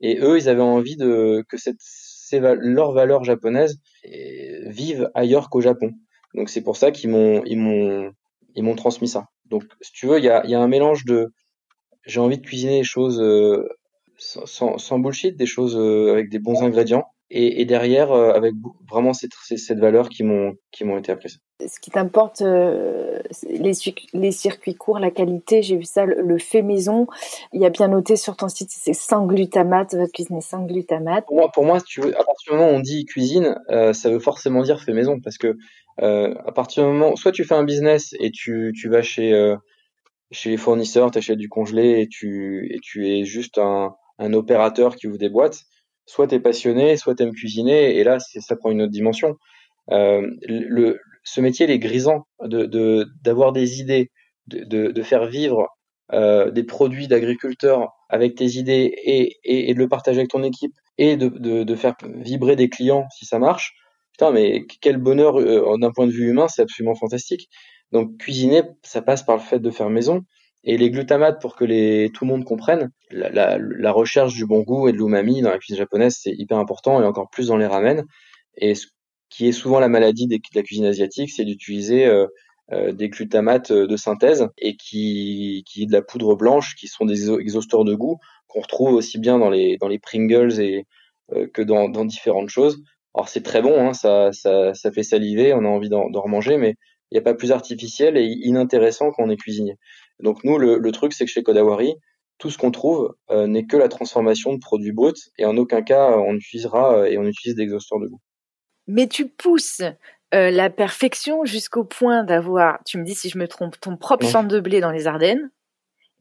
Et eux, ils avaient envie de que cette leurs valeurs japonaises vivent ailleurs qu'au Japon. Donc c'est pour ça qu'ils m'ont ils m'ont ils m'ont transmis ça. Donc si tu veux, il y a, y a un mélange de j'ai envie de cuisiner des choses euh, sans, sans, bullshit, des choses euh, avec des bons ingrédients et, et derrière euh, avec vraiment cette, cette valeur qui m'ont qui m'ont été apprises. Ce qui t'importe, euh, les, les, circuits courts, la qualité, j'ai vu ça, le, fait maison. Il y a bien noté sur ton site, c'est sans glutamate, votre cuisine est sans glutamate. Pour moi, pour moi, si tu veux, à partir du moment où on dit cuisine, euh, ça veut forcément dire fait maison, parce que à partir du moment, soit tu fais un business et tu, tu vas chez chez les fournisseurs, tu achètes du congelé et tu et tu es juste un, un opérateur qui ouvre des boîtes soit tu es passionné, soit tu aimes cuisiner, et là, ça prend une autre dimension. Euh, le, ce métier, il est grisant de d'avoir des idées, de, de, de faire vivre euh, des produits d'agriculteurs avec tes idées et, et, de le partager avec ton équipe et de, de, de, faire vibrer des clients si ça marche. Putain, mais quel bonheur euh, d'un point de vue humain, c'est absolument fantastique. Donc cuisiner, ça passe par le fait de faire maison. Et les glutamates, pour que les, tout le monde comprenne, la, la, la recherche du bon goût et de l'umami dans la cuisine japonaise, c'est hyper important et encore plus dans les ramen. Et ce qui est souvent la maladie de la cuisine asiatique, c'est d'utiliser euh, euh, des glutamates de synthèse et qui, qui est de la poudre blanche, qui sont des exhausteurs de goût qu'on retrouve aussi bien dans les, dans les Pringles et euh, que dans, dans différentes choses. Alors c'est très bon, hein, ça, ça, ça fait saliver, on a envie d'en remanger, mais il n'y a pas plus artificiel et inintéressant quand on est cuisinier. Donc nous, le, truc, c'est que chez Kodawari, tout ce qu'on trouve euh, n'est que la transformation de produits bruts et en aucun cas on utilisera euh, et on utilise des exhausteurs de goût. Mais tu pousses euh, la perfection jusqu'au point d'avoir, tu me dis si je me trompe, ton propre champ de blé dans les Ardennes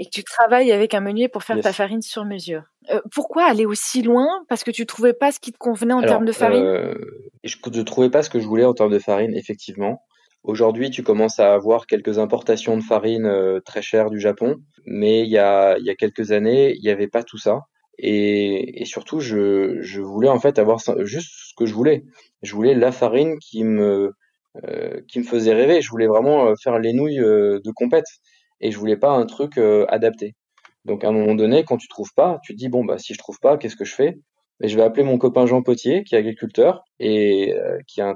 et que tu travailles avec un meunier pour faire ta farine sur mesure. Euh, pourquoi aller aussi loin? Parce que tu trouvais pas ce qui te convenait en termes de farine? euh, Je ne trouvais pas ce que je voulais en termes de farine, effectivement. Aujourd'hui, tu commences à avoir quelques importations de farine euh, très chères du Japon, mais il y a, il y a quelques années, il n'y avait pas tout ça. Et, et surtout, je, je, voulais en fait avoir juste ce que je voulais. Je voulais la farine qui me, euh, qui me faisait rêver. Je voulais vraiment euh, faire les nouilles de compète et je voulais pas un truc adapté. Donc à un moment donné, quand tu trouves pas, tu te dis bon bah si je trouve pas, qu'est-ce que je fais? Et je vais appeler mon copain Jean Potier, qui est agriculteur et qui est un,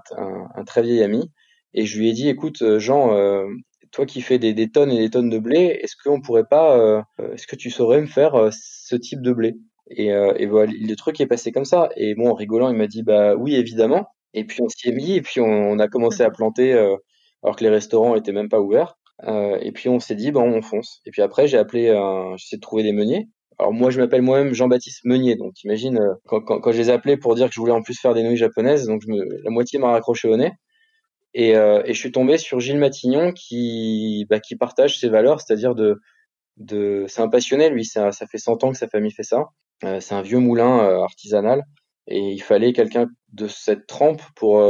un, très vieil ami, et je lui ai dit, écoute, euh, Jean, euh, toi qui fais des, tonnes et des tonnes de blé, est-ce qu'on pourrait pas, euh, est-ce que tu saurais me faire ce type de blé? Et, et voilà, le truc est passé comme ça. Et bon, en rigolant, il m'a dit, bah oui, évidemment. Et puis on s'y est mis, et puis on, a commencé à planter alors que les restaurants étaient même pas ouverts. et puis on s'est dit, bon, on fonce. Et puis après, j'ai appelé, j'essaie de trouver des meuniers. Alors moi, je m'appelle moi-même Jean-Baptiste Meunier, donc t'imagines quand, quand, quand, je les ai appelés pour dire que je voulais en plus faire des nouilles japonaises, donc je me, la moitié m'a raccroché au nez. Et, euh, et, je suis tombé sur Gilles Matignon qui, bah, partage ses valeurs, c'est-à-dire de, c'est un passionné, lui, ça, fait 100 ans que sa famille fait ça. Euh, c'est un vieux moulin euh, artisanal et il fallait quelqu'un de cette trempe pour,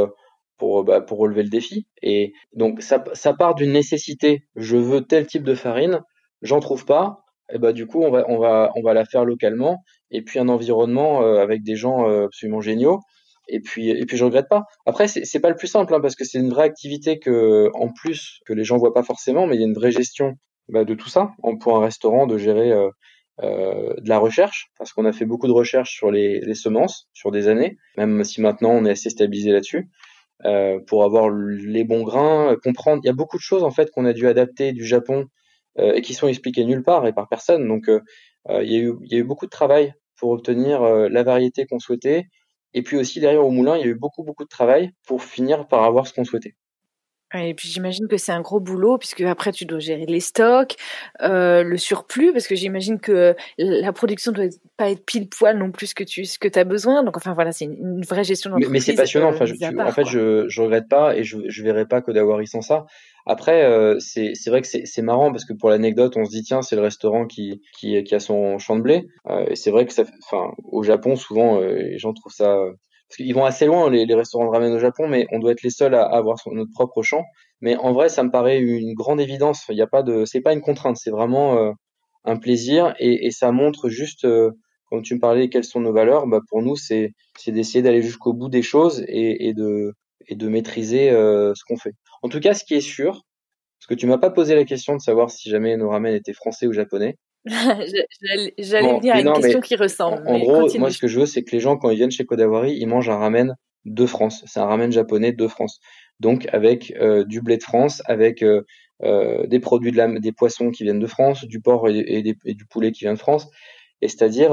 bah, relever le défi. Et donc, ça, part d'une nécessité. Je veux tel type de farine, j'en trouve pas. Et bah, du coup, on va, on va la faire localement. Et puis, un environnement avec des gens absolument géniaux et puis et puis je regrette pas. Après c'est c'est pas le plus simple hein, parce que c'est une vraie activité que en plus que les gens voient pas forcément, mais il y a une vraie gestion bah, de tout ça pour un restaurant de gérer euh, euh, de la recherche parce qu'on a fait beaucoup de recherches sur les, les semences sur des années, même si maintenant on est assez stabilisé là-dessus. Euh, pour avoir les bons grains, comprendre. Il y a beaucoup de choses en fait qu'on a dû adapter du Japon euh, et qui sont expliquées nulle part et par personne. Donc euh, euh, il, y a eu, il y a eu beaucoup de travail pour obtenir la variété qu'on souhaitait et puis aussi derrière au moulin, il y a eu beaucoup beaucoup de travail pour finir par avoir ce qu'on souhaitait. Et puis j'imagine que c'est un gros boulot puisque après tu dois gérer les stocks, euh, le surplus parce que j'imagine que la production doit pas être pile poil non plus ce que tu ce que as besoin. Donc enfin voilà, c'est une, vraie gestion d'entreprise. Mais, c'est passionnant. enfin, je, en fait, je je regrette pas et je je verrai pas Kodawari sans ça. Après, euh, c'est vrai que c'est marrant parce que pour l'anecdote, on se dit tiens, c'est le restaurant qui qui qui a son champ de blé. Euh, et c'est vrai que ça, enfin, au Japon souvent euh, les gens trouvent ça parce qu'ils vont assez loin les, les, restaurants de ramen au Japon, mais on doit être les seuls à, avoir notre propre champ. Mais en vrai, ça me paraît une grande évidence. Il n'y a pas de, c'est pas une contrainte, c'est vraiment euh, un plaisir et, et, ça montre juste, euh, comme tu me parlais, quelles sont nos valeurs. Bah pour nous, c'est d'essayer d'aller jusqu'au bout des choses et, et de et de maîtriser euh, ce qu'on fait. En tout cas, ce qui est sûr, parce que tu m'as pas posé la question de savoir si jamais nos ramen étaient français ou japonais. J'allais venir à une question qui ressemble. En, gros, moi, ce que je veux, c'est que les gens, quand ils viennent chez Kodawari, ils mangent un ramen de France. C'est un ramen japonais de France. Donc, avec euh, du blé de France, avec euh, euh, des produits de la, des poissons qui viennent de France, du porc et, du poulet qui vient de France. Et c'est-à-dire,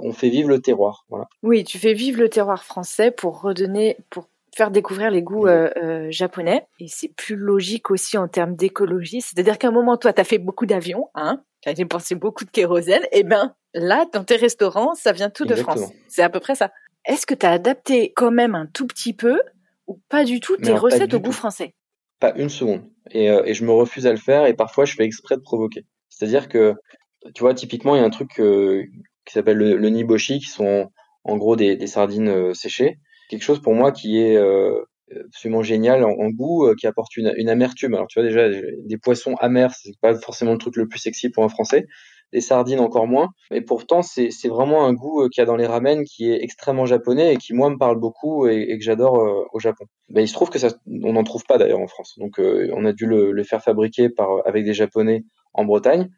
on fait vivre le terroir. Voilà. Oui, tu fais vivre le terroir français pour redonner, pour faire découvrir les goûts euh, euh, japonais. Et c'est plus logique aussi en termes d'écologie. C'est-à-dire qu'à un moment, toi, tu as fait beaucoup d'avions, hein, tu as dépensé beaucoup de kérosène. Et ben là, dans tes restaurants, ça vient tout de France. C'est à peu près ça. Est-ce que tu as adapté quand même un tout petit peu ou pas du tout tes recettes au goût français? Pas une seconde. Et, euh, et, je me refuse à le faire et parfois je fais exprès de provoquer. C'est-à-dire que, tu vois, typiquement, il y a un truc qui s'appelle le, le, niboshi, qui sont en, gros des, des sardines séchées quelque chose pour moi qui est euh, absolument génial en, goût, euh, qui apporte une, amertume. Alors tu vois déjà des poissons amers, c'est pas forcément le truc le plus sexy pour un Français. Des sardines encore moins, mais pourtant c'est vraiment un goût euh, qu'il y a dans les ramen qui est extrêmement japonais et qui moi me parle beaucoup et, et que j'adore au Japon. Ben, il se trouve que ça, on n'en trouve pas d'ailleurs en France, donc on a dû le, le, faire fabriquer par avec des japonais en Bretagne.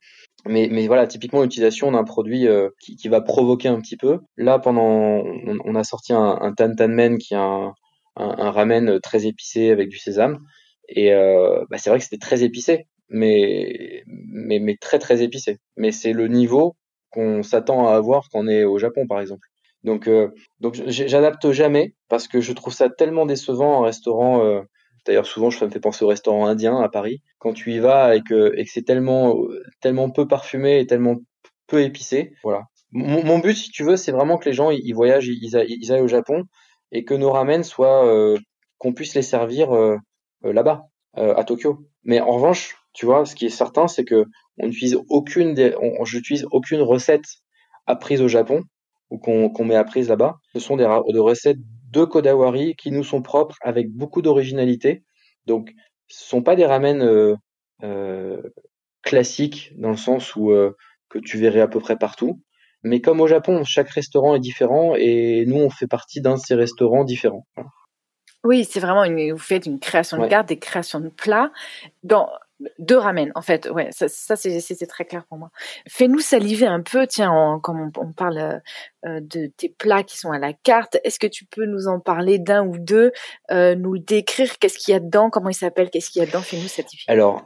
Mais, mais voilà, typiquement l'utilisation d'un produit euh, qui, qui, va provoquer un petit peu. Là, pendant, on, on a sorti un, un Tan Men qui est un, un, un, ramen très épicé avec du sésame. Et euh, bah, c'est vrai que c'était très épicé, mais, mais, mais très très épicé. Mais c'est le niveau qu'on s'attend à avoir quand on est au Japon, par exemple. Donc, euh, donc j'adapte jamais parce que je trouve ça tellement décevant en restaurant euh, D'ailleurs, souvent, ça me fait penser au restaurant indien à Paris. Quand tu y vas et que, c'est tellement, tellement peu parfumé et tellement peu épicé, voilà. Mon, but, si tu veux, c'est vraiment que les gens ils, voyagent, ils, aillent au Japon et que nos ramen soient, euh, qu'on puisse les servir euh, euh, là-bas. à Tokyo. Mais en revanche, tu vois, ce qui est certain, c'est que on n'utilise aucune, des, aucune recette apprise au Japon ou qu'on met apprise là-bas. Ce sont des recettes de Kodawari qui nous sont propres avec beaucoup d'originalité. Donc, ce sont pas des ramen euh, euh, classiques dans le sens où euh, que tu verrais à peu près partout. Mais comme au Japon, chaque restaurant est différent et nous, on fait partie d'un de ces restaurants différents. Oui, c'est vraiment une, vous faites une création de carte, des créations de plats. Dans, de ramen, en fait. Ouais, ça, ça c'est très clair pour moi. Fais-nous saliver un peu, tiens, comme on, parle euh, euh, de tes plats qui sont à la carte. Est-ce que tu peux nous en parler d'un ou deux, euh, nous décrire qu'est-ce qu'il y a dedans, comment il s'appelle, qu'est-ce qu'il y a dedans Fais-nous saliver. Alors,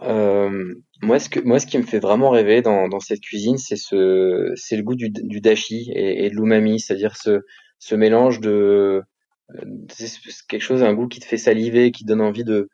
moi, ce que moi, ce qui me fait vraiment rêver dans, cette cuisine, c'est ce, c'est le goût du, dashi et, de l'umami, c'est-à-dire ce, ce mélange de quelque chose, un goût qui te fait saliver, qui donne envie de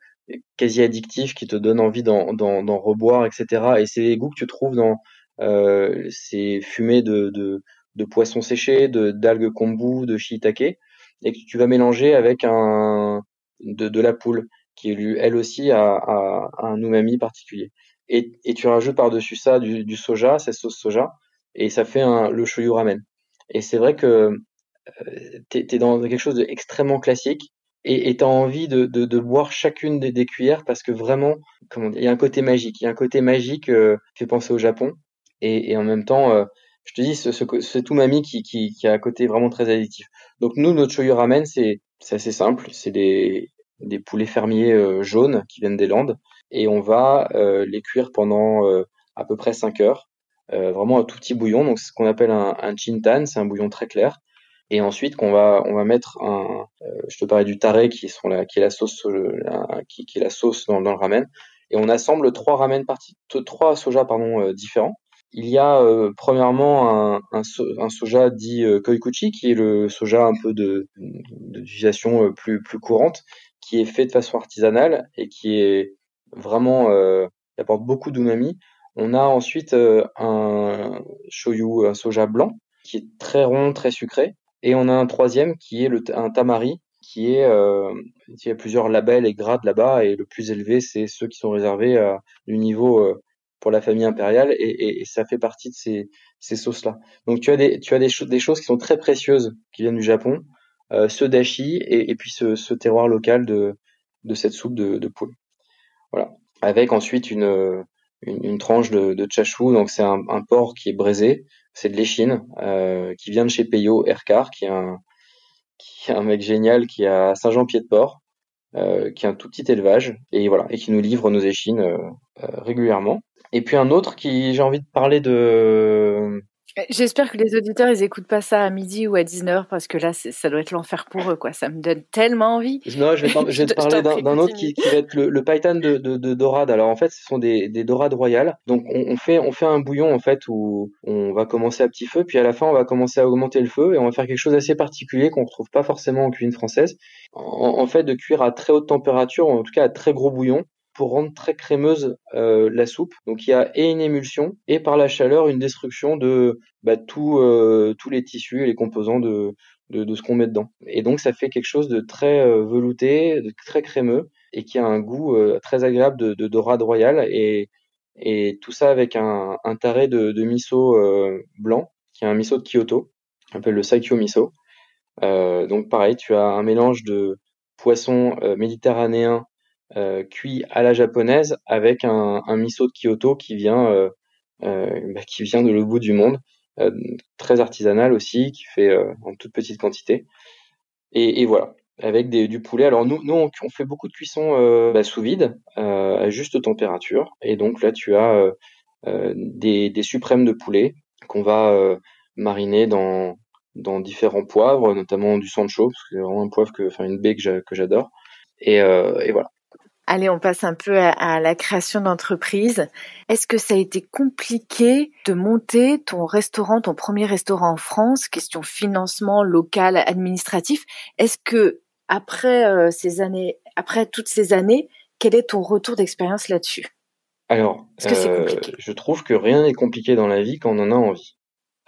quasi addictif qui te donne envie d'en, d'en, reboire, etc. Et c'est les goûts que tu trouves dans euh, ces fumées de, de, de poissons séchés, de, d'algues kombu, de shiitake, et que tu vas mélanger avec un de, de la poule qui elle aussi a, a, un umami particulier. Et, et tu rajoutes par-dessus ça du, du soja, cette sauce soja, et ça fait un, le shoyu ramen. Et c'est vrai que euh, t'es, t'es dans quelque chose d'extrêmement classique, et tu as envie de, de, de, boire chacune des, des, cuillères parce que vraiment, comment il y a un côté magique. Il y a un côté magique euh, qui fait penser au Japon. Et, et en même temps, euh, je te dis, ce, ce, c'est umami qui, qui, qui a un côté vraiment très addictif. Donc nous, notre shoyu ramen, c'est, c'est assez simple. C'est des, des poulets fermiers euh, jaunes qui viennent des Landes. Et on va euh, les cuire pendant euh, à peu près 5 heures. vraiment un tout petit bouillon. Donc c'est ce qu'on appelle un, un chintan. C'est un bouillon très clair et ensuite qu'on va on va mettre un euh, je te parlais du taré qui sont la qui est la sauce euh, qui, qui est la sauce dans, dans, le ramen. Et on assemble trois ramen parties trois soja pardon euh, différents. Il y a premièrement un, un, un, soja dit koikuchi qui est le soja un peu de d'utilisation plus plus courante qui est fait de façon artisanale et qui est vraiment qui apporte beaucoup d'umami on a ensuite un shoyu un soja blanc qui est très rond très sucré et on a un troisième qui est un tamari, qui est, euh, il y a plusieurs labels et grades là-bas, et le plus élevé, c'est ceux qui sont réservés à, du niveau euh, pour la famille impériale, et, ça fait partie de ces, ces sauces-là. Donc tu as des, tu as des, choses qui sont très précieuses qui viennent du Japon, euh, ce dashi, et, puis ce, terroir local de, de cette soupe de, poule. Voilà. Avec ensuite une, une, tranche de, de chachou, donc c'est un, un porc qui est braisé, c'est de l'échine, euh, qui vient de chez Peyo Ercar, qui est un, qui est un mec génial qui a Saint-Jean-Pied-de-Port, euh, qui est un tout petit élevage, et voilà, et qui nous livre nos échines euh régulièrement. Et puis un autre qui, j'ai envie de parler de, J'espère que les auditeurs, ils écoutent pas ça à midi ou à 19h parce que là, ça doit être l'enfer pour eux, quoi. Ça me donne tellement envie. Non, je vais, je vais te parler d'un autre qui, qui, va être le, le paitan de, de, de, dorade. Alors, en fait, ce sont des, des dorades royales. Donc, on, on, fait, on fait un bouillon, en fait, où on va commencer à petit feu, puis à la fin, on va commencer à augmenter le feu et on va faire quelque chose d'assez particulier qu'on retrouve pas forcément en cuisine française. En, en fait, de cuire à très haute température, en tout cas à très gros bouillon pour rendre très crémeuse euh, la soupe. Donc il y a et une émulsion et par la chaleur une destruction de bah, tout, euh, tous les tissus et les composants de, de, ce qu'on met dedans. Et donc ça fait quelque chose de très euh, velouté, de très crémeux et qui a un goût très agréable de, de dorade royale et, et tout ça avec un, un taré de, miso blanc qui est un miso de Kyoto, on appelle le Saikyo miso. donc pareil, tu as un mélange de poisson méditerranéen cuit à la japonaise avec un, un miso de Kyoto qui vient euh, euh, bah, qui vient de l'autre bout du monde, très artisanal aussi, qui fait en toute petite quantité. Et, et voilà, avec des, du poulet. Alors nous, nous on, fait beaucoup de cuisson euh, bah, sous vide, euh, à juste température. Et donc là, tu as euh, des, des, suprêmes de poulet qu'on va mariner dans, dans différents poivres, notamment du sancho, parce que c'est vraiment un poivre que, enfin une baie que j'adore. Et, et voilà. Allez, on passe un peu à, la création d'entreprise. Est-ce que ça a été compliqué de monter ton restaurant, ton premier restaurant en France? Question financement local, administratif. Est-ce que après euh, ces années, après toutes ces années, quel est ton retour d'expérience là-dessus? Alors, euh, je trouve que rien n'est compliqué dans la vie quand on en a envie.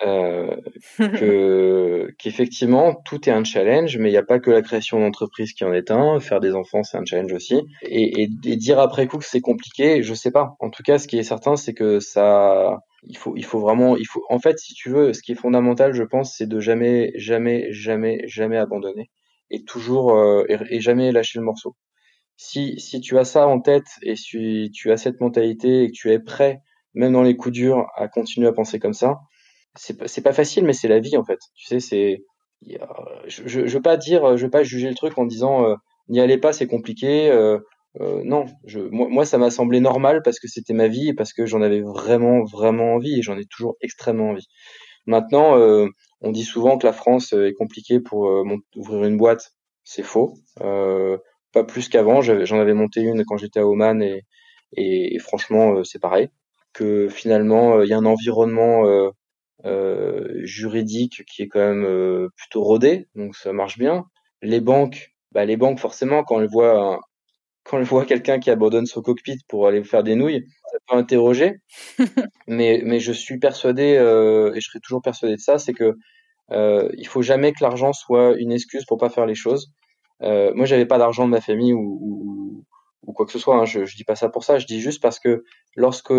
Euh, que qu'effectivement tout est un challenge, mais il n'y a pas que la création d'entreprise qui en est un. Faire des enfants, c'est un challenge aussi. Et, et, et dire après coup que c'est compliqué, je sais pas. En tout cas, ce qui est certain, c'est que ça, il faut, il faut vraiment, il faut. En fait, si tu veux, ce qui est fondamental, je pense, c'est de jamais, jamais, jamais, jamais abandonner et toujours euh, et, jamais lâcher le morceau. Si, si tu as ça en tête et si tu as cette mentalité et que tu es prêt, même dans les coups durs, à continuer à penser comme ça, c'est pas, pas facile, mais c'est la vie en fait. Tu sais, c'est, je, je, veux pas dire, je veux pas juger le truc en disant euh, n'y allez pas, c'est compliqué. Euh, euh, non, je, moi, ça m'a semblé normal parce que c'était ma vie et parce que j'en avais vraiment, vraiment envie et j'en ai toujours extrêmement envie. Maintenant, on dit souvent que la France est compliquée pour ouvrir une boîte. C'est faux. pas plus qu'avant. J'en avais monté une quand j'étais à Oman et, et, franchement, c'est pareil. Que finalement, il y a un environnement juridique qui est quand même euh, plutôt rodé, donc ça marche bien. Les banques, bah les banques forcément quand elles voient quand elles voient quelqu'un qui abandonne son cockpit pour aller faire des nouilles, ça peut interroger. mais mais je suis persuadé euh, et je serai toujours persuadé de ça, c'est que euh, il faut jamais que l'argent soit une excuse pour pas faire les choses. Euh, moi, j'avais pas d'argent de ma famille ou, ou, ou, quoi que ce soit. Hein, je, je dis pas ça pour ça. Je dis juste parce que lorsque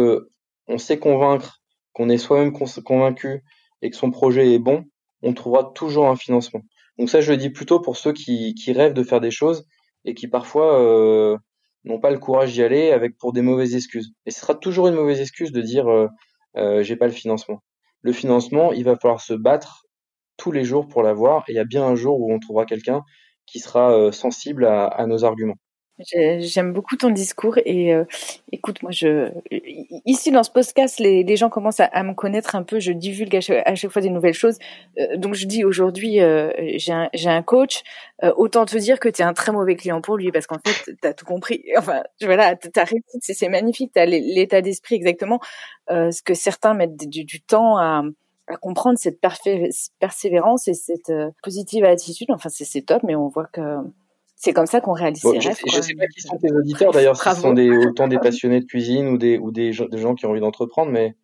on sait convaincre qu'on est soi-même convaincu et que son projet est bon, on trouvera toujours un financement. Donc ça, je le dis plutôt pour ceux qui, rêvent de faire des choses et qui parfois euh, n'ont pas le courage d'y aller avec pour des mauvaises excuses. Et ce sera toujours une mauvaise excuse de dire euh, euh, j'ai pas le financement. Le financement, il va falloir se battre tous les jours pour l'avoir et il y a bien un jour où on trouvera quelqu'un qui sera euh, sensible à nos arguments. J'aime beaucoup ton discours et euh, écoute, moi, je ici dans ce podcast, les, gens commencent à, me connaître un peu. Je divulgue à chaque, fois des nouvelles choses. Euh, donc je dis aujourd'hui, euh, j'ai un, coach. Euh, autant te dire que tu es un très mauvais client pour lui parce qu'en fait, tu as tout compris. Enfin, voilà, ta réussite, c'est magnifique. Tu as l'état d'esprit exactement. Ce que certains mettent du, temps à comprendre cette persévérance et cette positive attitude. Enfin, c'est top, mais on voit que c'est comme ça qu'on réalise bon, ses je, rêves. Je sais pas qui sont tes auditeurs d'ailleurs, si ce sont des, autant des passionnés de cuisine ou des, ou des, des gens qui ont envie d'entreprendre, mais.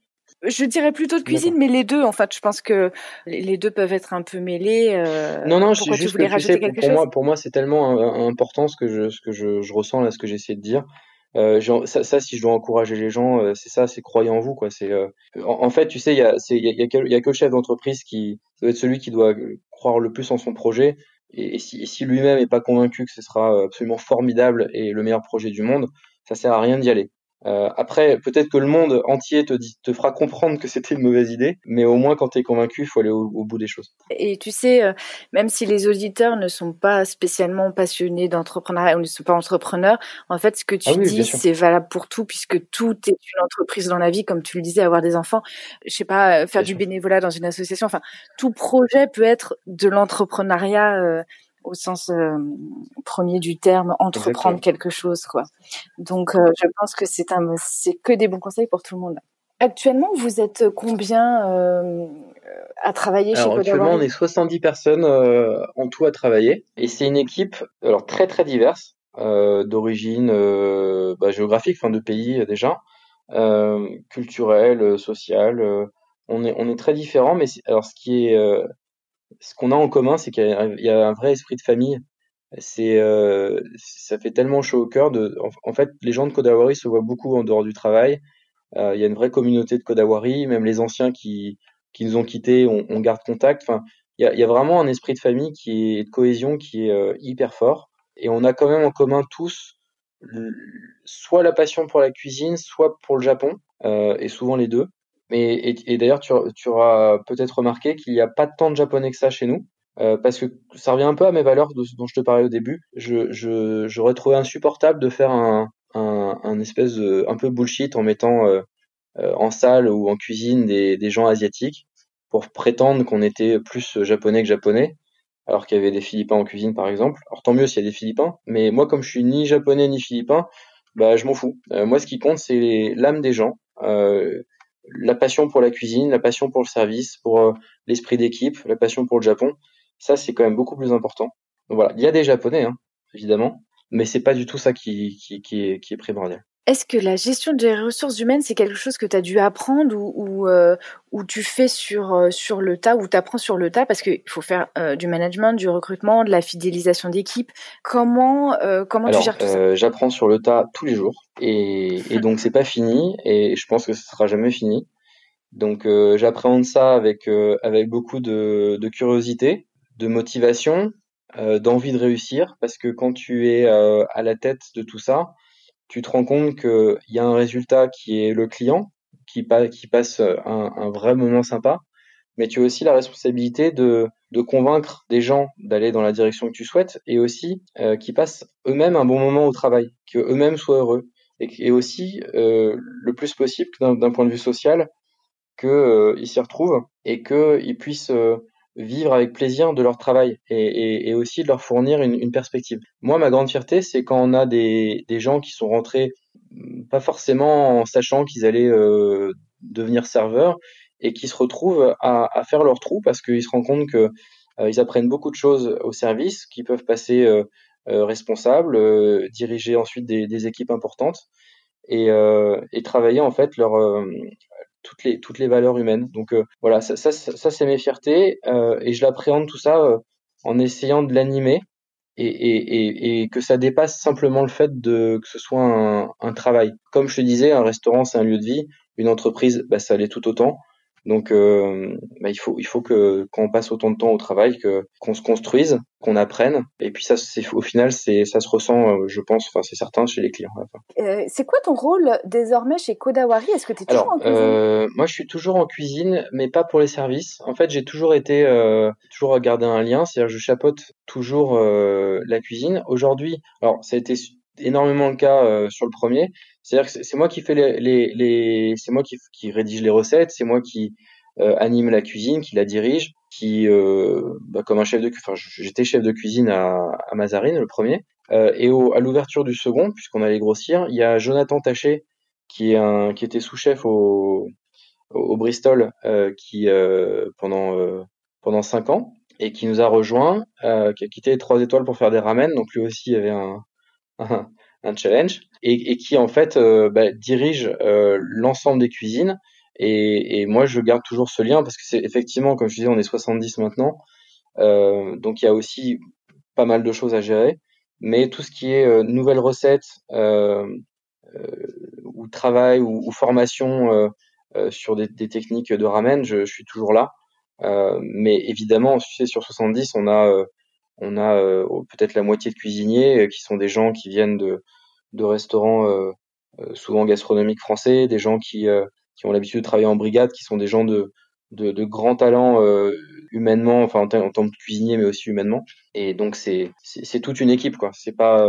Je dirais plutôt de cuisine, mais les deux, en fait, je pense que les deux peuvent être un peu mêlés. Euh, non, non, je, juste que tu sais, pour, moi, pour moi, c'est tellement important ce que je, ce que je, je ressens là, ce que j'essaie de dire. Euh, ça, ça, si je dois encourager les gens, euh, c'est ça, c'est croyez en vous, quoi. C'est, euh, en, en, fait, tu sais, il y a, il y a, y, a que, y a que le chef d'entreprise qui doit être celui qui doit croire le plus en son projet et, et si, si lui-même n'est pas convaincu que ce sera absolument formidable et le meilleur projet du monde, ça sert à rien d'y aller. Euh, après, peut-être que le monde entier te, dit, te fera comprendre que c'était une mauvaise idée, mais au moins quand tu es convaincu, il faut aller au, au, bout des choses. Et tu sais, euh, même si les auditeurs ne sont pas spécialement passionnés d'entrepreneuriat ou ne sont pas entrepreneurs, en fait, ce que tu ah oui, dis, c'est valable pour tout, puisque tout est une entreprise dans la vie, comme tu le disais, avoir des enfants, je sais pas, euh, faire bien du sûr. bénévolat dans une association, enfin, tout projet peut être de l'entrepreneuriat. Euh, au sens euh, premier du terme, entreprendre Exactement. quelque chose, quoi. Donc, euh, je pense que c'est un, c'est que des bons conseils pour tout le monde. Actuellement, vous êtes combien euh, à travailler alors, chez Actuellement, on est 70 personnes en tout à travailler, et c'est une équipe alors très très diverse, d'origine bah, géographique, enfin de pays déjà, culturelle, sociale. on est on est très différents, mais alors ce qui est ce qu'on a en commun, c'est qu'il y, a un vrai esprit de famille. C'est, euh, ça fait tellement chaud au cœur. En, fait, les gens de Kodawari se voient beaucoup en dehors du travail. Euh, il y a une vraie communauté de Kodawari, même les anciens qui, qui nous ont quittés, on, garde contact. Enfin, il y a, vraiment un esprit de famille qui est de cohésion qui est euh, hyper fort. Et on a quand même en commun tous soit la passion pour la cuisine, soit pour le Japon, et souvent les deux. Mais, et, et d'ailleurs, tu, tu, auras peut-être remarqué qu'il n'y a pas tant de japonais que ça chez nous. Euh, parce que ça revient un peu à mes valeurs de, dont je te parlais au début. Je, je, j'aurais trouvé insupportable de faire un, un, un, espèce de un peu bullshit en mettant euh, euh, en salle ou en cuisine des, des gens asiatiques pour prétendre qu'on était plus japonais que japonais, alors qu'il y avait des Philippins en cuisine par exemple. Alors tant mieux s'il y a des Philippins, mais moi comme je suis ni japonais ni philippin, bah je m'en fous. Euh, moi ce qui compte c'est l'âme des gens. Euh, la passion pour la cuisine, la passion pour le service, pour euh, l'esprit d'équipe, la passion pour le Japon, ça c'est quand même beaucoup plus important. Donc voilà, il y a des Japonais, hein, évidemment, mais c'est pas du tout ça qui, qui, qui, est, qui est primordial. Est-ce que la gestion des ressources humaines, c'est quelque chose que tu as dû apprendre ou, ou, euh, ou tu fais sur, euh, sur le tas ou tu apprends sur le tas? Parce qu'il faut faire euh, du management, du recrutement, de la fidélisation d'équipe. Comment, comment tu gères tout ça? J'apprends sur le tas tous les jours et, et donc c'est pas fini et je pense que ce sera jamais fini. Donc j'appréhende ça avec, avec beaucoup de, de curiosité, de motivation, d'envie de réussir parce que quand tu es à la tête de tout ça, tu te rends compte qu'il y a un résultat qui est le client, qui, passe un, un, vrai moment sympa, mais tu as aussi la responsabilité de, convaincre des gens d'aller dans la direction que tu souhaites et aussi euh, qui passent eux-mêmes un bon moment au travail, qu'eux-mêmes soient heureux et, aussi euh, le plus possible d'un point de vue social qu'ils euh, s'y retrouvent et qu'ils puissent euh, vivre avec plaisir de leur travail et, et, et aussi de leur fournir une, une, perspective. Moi, ma grande fierté, c'est quand on a des, des gens qui sont rentrés mm, pas forcément en sachant qu'ils allaient euh, devenir serveurs et qui se retrouvent à, à faire leur trou parce qu'ils se rendent compte que euh, ils apprennent beaucoup de choses au service, qui peuvent passer euh, euh responsables, euh, diriger ensuite des, des, équipes importantes et, et travailler en fait leur toutes les toutes les valeurs humaines. Donc euh, voilà, ça, ça, ça c'est mes fiertés euh, et je l'appréhende tout ça euh, en essayant de l'animer et, et, et, et, que ça dépasse simplement le fait de que ce soit un, un travail. Comme je te disais, un restaurant c'est un lieu de vie, une entreprise, bah, ça l'est tout autant. Donc, euh, bah, il faut, il faut que quand on passe autant de temps au travail, que qu'on se construise, qu'on apprenne. Et puis ça, c'est au final, c'est ça se ressent, euh, je pense, enfin c'est certain chez les clients. Euh, c'est quoi ton rôle désormais chez Kodawari? Est-ce que tu es toujours en cuisine? euh, Moi, je suis toujours en cuisine, mais pas pour les services. En fait, j'ai toujours été, euh, toujours gardé un lien, c'est-à-dire je chapeaute toujours euh, la cuisine. Aujourd'hui, alors ça a été énormément le cas euh, sur le premier. C'est-à-dire que c'est moi qui fais les, les, les c'est moi qui, qui rédige les recettes, c'est moi qui euh, anime la cuisine, qui la dirige, qui euh, bah, comme un chef de, enfin j'étais chef de cuisine à, à Mazarine le premier, euh, et au, à l'ouverture du second, puisqu'on allait grossir, il y a Jonathan Taché qui est un qui était sous-chef au, au, Bristol, euh, qui pendant pendant cinq ans et qui nous a rejoint, qui a quitté les trois étoiles pour faire des ramen, donc lui aussi avait un un, challenge, et, qui en fait euh, bah, dirige euh, l'ensemble des cuisines. Et, moi, je garde toujours ce lien parce que c'est effectivement, comme je disais, on est 70 maintenant, euh, donc il y a aussi pas mal de choses à gérer. Mais tout ce qui est nouvelles recettes ou travail ou, formation sur des, techniques de ramen, je, suis toujours là. mais évidemment, sur 70, on a on a euh, peut-être la moitié de cuisiniers euh, qui sont des gens qui viennent de, de restaurants euh, souvent gastronomiques français, des gens qui, qui ont l'habitude de travailler en brigade, qui sont des gens de, de, grands talents humainement, enfin en, en, tant que cuisinier, mais aussi humainement. Et donc c'est toute une équipe, quoi. C'est pas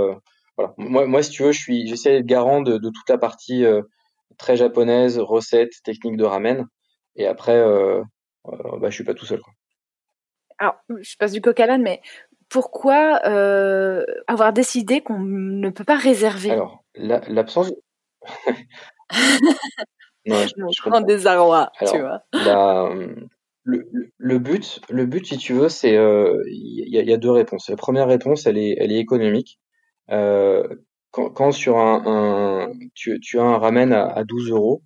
voilà. Moi, moi, si tu veux, je suis, j'essaie d'être garant de, toute la partie très japonaise, recettes, techniques de ramen. Et après, euh, bah, je suis pas tout seul. Alors, je passe du coq à l'âne, mais pourquoi euh, avoir décidé qu'on ne peut pas réserver? Alors, l'absence. non, je, je prends désarroi, tu vois. La, le, le, but, le but, si tu veux, c'est il euh, y, a, y, a, deux réponses. La première réponse, elle est, elle est économique. Euh, quand, quand, sur un, un tu, tu, as un ramen à, à 12 euros,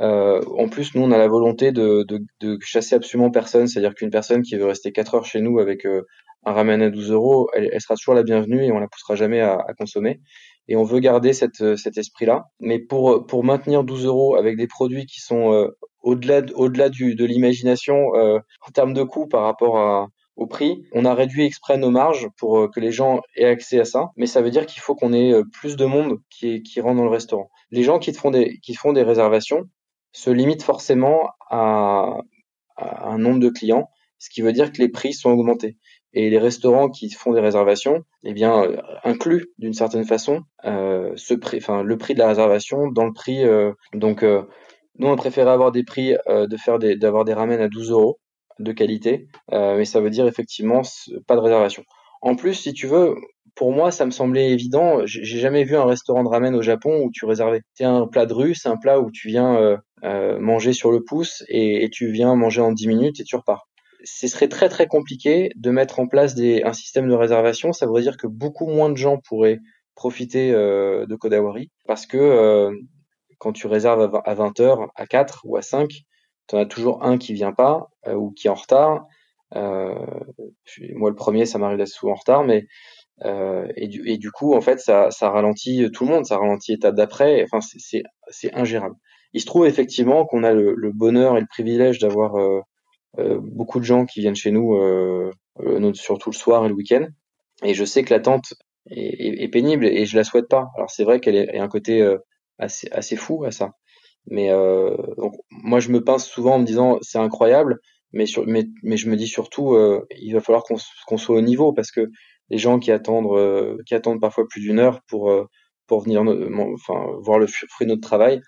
euh, en plus, nous, on a la volonté de, de, de chasser absolument personne, c'est-à-dire qu'une personne qui veut rester 4 heures chez nous avec euh, un ramen à 12 euros, elle, elle, sera toujours la bienvenue et on la poussera jamais à, à consommer. Et on veut garder cette, euh, cet esprit-là. Mais pour, pour maintenir 12 euros avec des produits qui sont euh, au-delà au-delà du, de l'imagination euh, en termes de coût par rapport à, au prix, on a réduit exprès nos marges pour euh, que les gens aient accès à ça. Mais ça veut dire qu'il faut qu'on ait euh, plus de monde qui, qui rentre dans le restaurant. Les gens qui font des, qui font des réservations se limitent forcément à, à un nombre de clients, ce qui veut dire que les prix sont augmentés et les restaurants qui font des réservations, eh bien, euh, incluent d'une certaine façon euh, ce prix, enfin le prix de la réservation dans le prix. Euh, donc, euh, nous on préférait avoir des prix euh, de faire des, d'avoir des ramen à 12 euros de qualité, euh, mais ça veut dire effectivement pas de réservation. En plus, si tu veux, pour moi, ça me semblait évident. J'ai jamais vu un restaurant de ramen au Japon où tu réservais. C'est un plat de rue, c'est un plat où tu viens manger sur le pouce et, et tu viens manger en 10 minutes et tu repars ce serait très très compliqué de mettre en place des, un système de réservation. Ça voudrait dire que beaucoup moins de gens pourraient profiter de Kodawari parce que quand tu réserves à 20 heures, à 4 ou à 5, tu en as toujours un qui vient pas ou qui est en retard. moi, le premier, ça m'arrive d'être souvent en retard, mais et, du, et du coup, en fait, ça, ça ralentit tout le monde, ça ralentit l'étape d'après. Enfin, c'est ingérable. Il se trouve effectivement qu'on a le, le, bonheur et le privilège d'avoir euh, beaucoup de gens qui viennent chez nous, euh, euh, surtout le soir et le week-end. Et je sais que l'attente est, est, pénible et je la souhaite pas. Alors c'est vrai qu'elle est, un côté assez, assez fou à ça. Mais donc, moi je me pince souvent en me disant c'est incroyable, mais, sur, mais, mais je me dis surtout il va falloir qu'on soit au niveau parce que les gens qui attendent qui attendent parfois plus d'une heure pour pour venir enfin voir le fruit de notre travail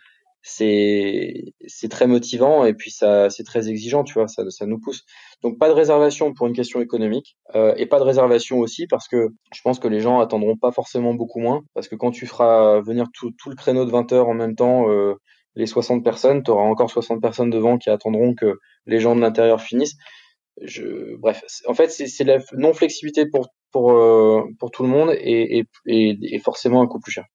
c'est c'est très motivant et puis ça c'est très exigeant tu vois ça ça nous pousse. Donc pas de réservation pour une question économique euh, et pas de réservation aussi parce que je pense que les gens attendront pas forcément beaucoup moins. Parce que quand tu feras venir tout, tout le créneau de 20 heures en même temps euh, les 60 personnes tu auras encore 60 personnes devant qui attendront que les gens de l'intérieur finissent. Je bref en fait c'est la non flexibilité pour pour euh, pour tout le monde et, et, et, et forcément un coût plus cher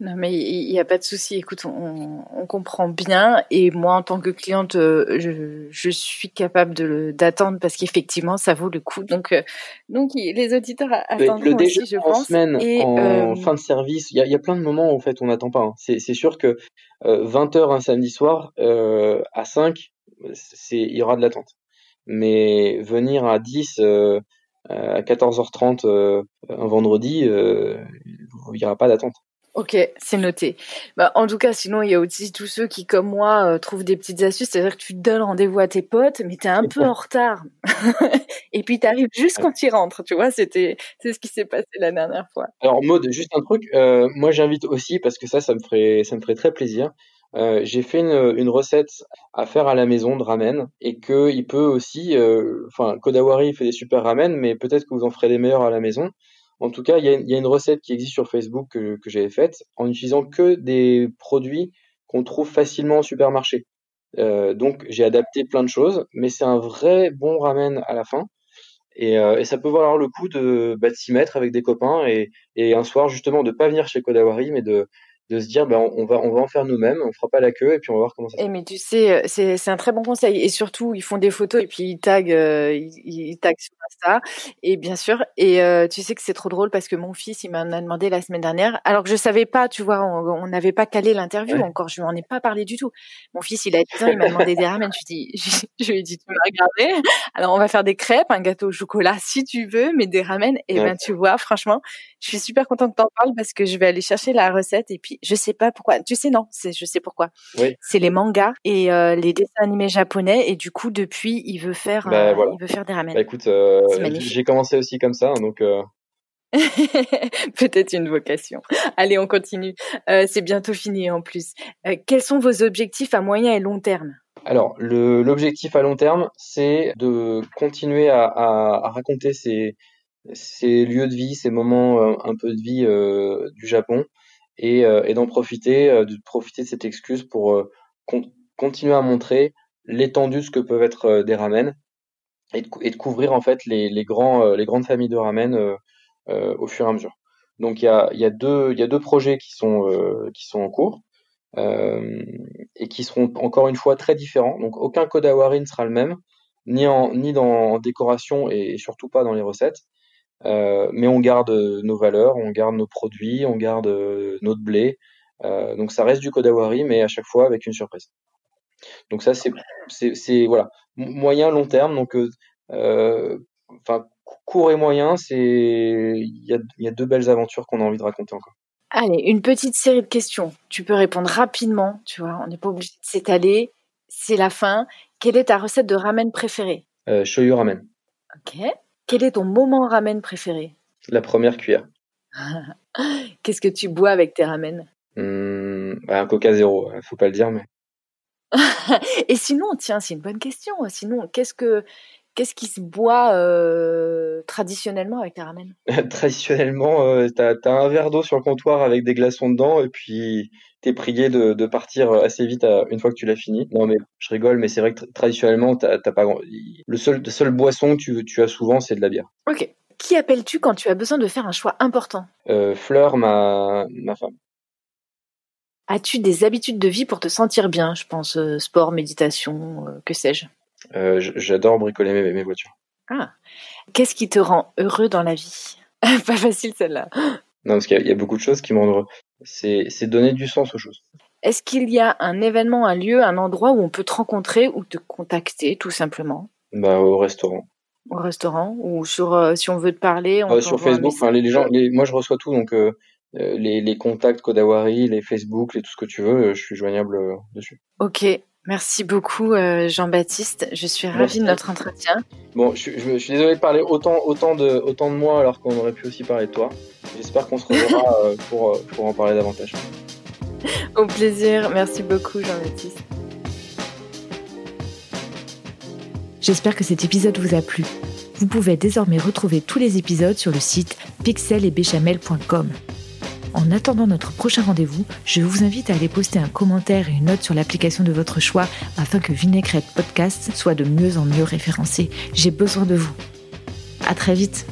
non, mais il n'y a pas de souci. Écoute, on, on, comprend bien. Et moi, en tant que cliente, euh, je, je suis capable de d'attendre parce qu'effectivement, ça vaut le coup. Donc, euh, donc les auditeurs attendent le aussi, je en pense. semaine, et, en euh... fin de service, il y a, y a, plein de moments où en fait on n'attend pas. Hein. C'est sûr que 20 euh, heures un samedi soir à 5, il y aura de l'attente. Mais venir à 10 à 14h30 un vendredi, il n'y aura pas d'attente. Ok, c'est noté. Bah, en tout cas, sinon, il y a aussi tous ceux qui, comme moi, euh, trouvent des petites astuces. C'est-à-dire que tu donnes rendez-vous à tes potes, mais t'es un peu en retard. et puis t'arrives juste quand ils rentrent, tu vois. C'était, c'est ce qui s'est passé la dernière fois. Alors, mode, juste un truc. Euh, moi, j'invite aussi parce que ça, ça me ferait, ça me ferait très plaisir. Euh, j'ai fait une, une, recette à faire à la maison de ramen et que il peut aussi, enfin, Kodawari fait des super ramen, mais peut-être que vous en ferez des meilleurs à la maison. En tout cas, il y a, une recette qui existe sur Facebook que, que j'avais faite en utilisant que des produits qu'on trouve facilement au supermarché. Euh, donc j'ai adapté plein de choses, mais c'est un vrai bon ramen à la fin. Et, euh, ça peut valoir le coup de, bah, s'y mettre avec des copains et, et un soir justement de pas venir chez Kodawari, mais de, de se dire ben on va on va en faire nous-mêmes, on fera pas la queue et puis on va voir comment ça. Se et mais tu sais, euh, c'est c'est un très bon conseil et surtout ils font des photos et puis ils taguent euh, ils, ils taguent sur Insta et bien sûr et euh, tu sais que c'est trop drôle parce que mon fils il m'a demandé la semaine dernière alors que je savais pas, tu vois, on n'avait pas calé l'interview ouais. encore, je lui en ai pas parlé du tout. Mon fils il a 10 ans, il m'a demandé des ramen, je dis je, je, lui ai dit tu vas regarder. Alors on va faire des crêpes, un gâteau au chocolat si tu veux, mais des ramen et ouais. ben tu vois franchement, je suis super contente que t'en parles parce que je vais aller chercher la recette et puis je sais pas pourquoi. Tu sais non, c'est je sais pourquoi. Oui. C'est les mangas et euh, les dessins animés japonais et du coup depuis il veut faire bah, euh, voilà. il veut faire des ramen. Bah, écoute, euh, j'ai commencé aussi comme ça hein, donc. euh, Peut-être une vocation. Allez, on continue. C'est bientôt fini en plus. Quels sont vos objectifs à moyen et long terme? Alors, l'objectif à long terme, c'est de continuer à, à, à raconter ces, ces, lieux de vie, ces moments euh, un peu de vie euh, du Japon, et, euh, et d'en profiter, de profiter de cette excuse pour con continuer à montrer l'étendue de ce que peuvent être des ramen, et de, couvrir en fait les, les, grands, les grandes familles de ramen euh, au fur et à mesure. Donc il y a, y, a deux, y a deux projets qui sont, euh, qui sont en cours euh, et qui seront encore une fois très différents. Donc aucun Kodawari ne sera le même, ni, en, ni dans décoration et surtout pas dans les recettes. Euh, mais on garde nos valeurs, on garde nos produits, on garde notre blé. Euh, donc ça reste du Kodawari, mais à chaque fois avec une surprise. Donc ça c'est voilà moyen long terme. Donc euh, enfin court et moyen, c'est il y a, y a, deux belles aventures qu'on a envie de raconter encore. Allez, une petite série de questions. Tu peux répondre rapidement, tu vois, on n'est pas obligé de s'étaler. C'est la fin. Quelle est ta recette de ramen préférée? Euh, Shoyu ramen. Ok. Quel est ton moment ramen préféré? La première cuillère. Qu'est-ce que tu bois avec tes ramen? Mmh, Un Coca Zéro, faut pas le dire, mais. et sinon, tiens, c'est une bonne question. Sinon, qu'est-ce que Qu'est-ce qui se boit euh, traditionnellement avec tes ramen? Traditionnellement, euh, t'as as un verre d'eau sur le comptoir avec des glaçons dedans et puis t'es prié de, de, partir assez vite à, une fois que tu l'as fini. Non mais je rigole, mais c'est vrai que traditionnellement, t'as pas grand... le seul, le seul boisson que tu, tu as souvent, c'est de la bière. Ok. Qui appelles-tu quand tu as besoin de faire un choix important? Euh, Fleur, ma, ma femme. As-tu des habitudes de vie pour te sentir bien? Je pense euh, sport, méditation, euh, que sais-je. Euh, J'adore bricoler mes, mes voitures. Ah. Qu'est-ce qui te rend heureux dans la vie? Pas facile celle-là. Non, parce qu'il y, a- il y a beaucoup de choses qui me rendent heureux. C'est donner du sens aux choses. Est-ce qu'il y a un événement, un lieu, un endroit où on peut te rencontrer ou te contacter tout simplement? Bah, au restaurant. Au restaurant ou sur euh, si on veut te parler on Euh, sur Facebook, enfin, les, les gens, les, moi je reçois tout, donc les, les contacts Kodawari, les Facebook, les tout ce que tu veux, je suis joignable dessus. Ok, merci beaucoup euh, Jean-Baptiste. Je suis ravie Merci. de notre entretien. Bon, je, suis- je, je suis désolé de parler autant, autant, de, autant de moi alors qu'on aurait pu aussi parler de toi. J'espère qu'on se reverra euh, pour, euh, pour en parler davantage. Au plaisir. Merci beaucoup Jean-Baptiste. J'espère que cet épisode vous a plu. Vous pouvez désormais retrouver tous les épisodes sur le site pixelетbéchamel.com. En attendant notre prochain rendez-vous, je vous invite à aller poster un commentaire et une note sur l'application de votre choix afin que Vinaigrette Podcast soit de mieux en mieux référencé. J'ai besoin de vous. À très vite.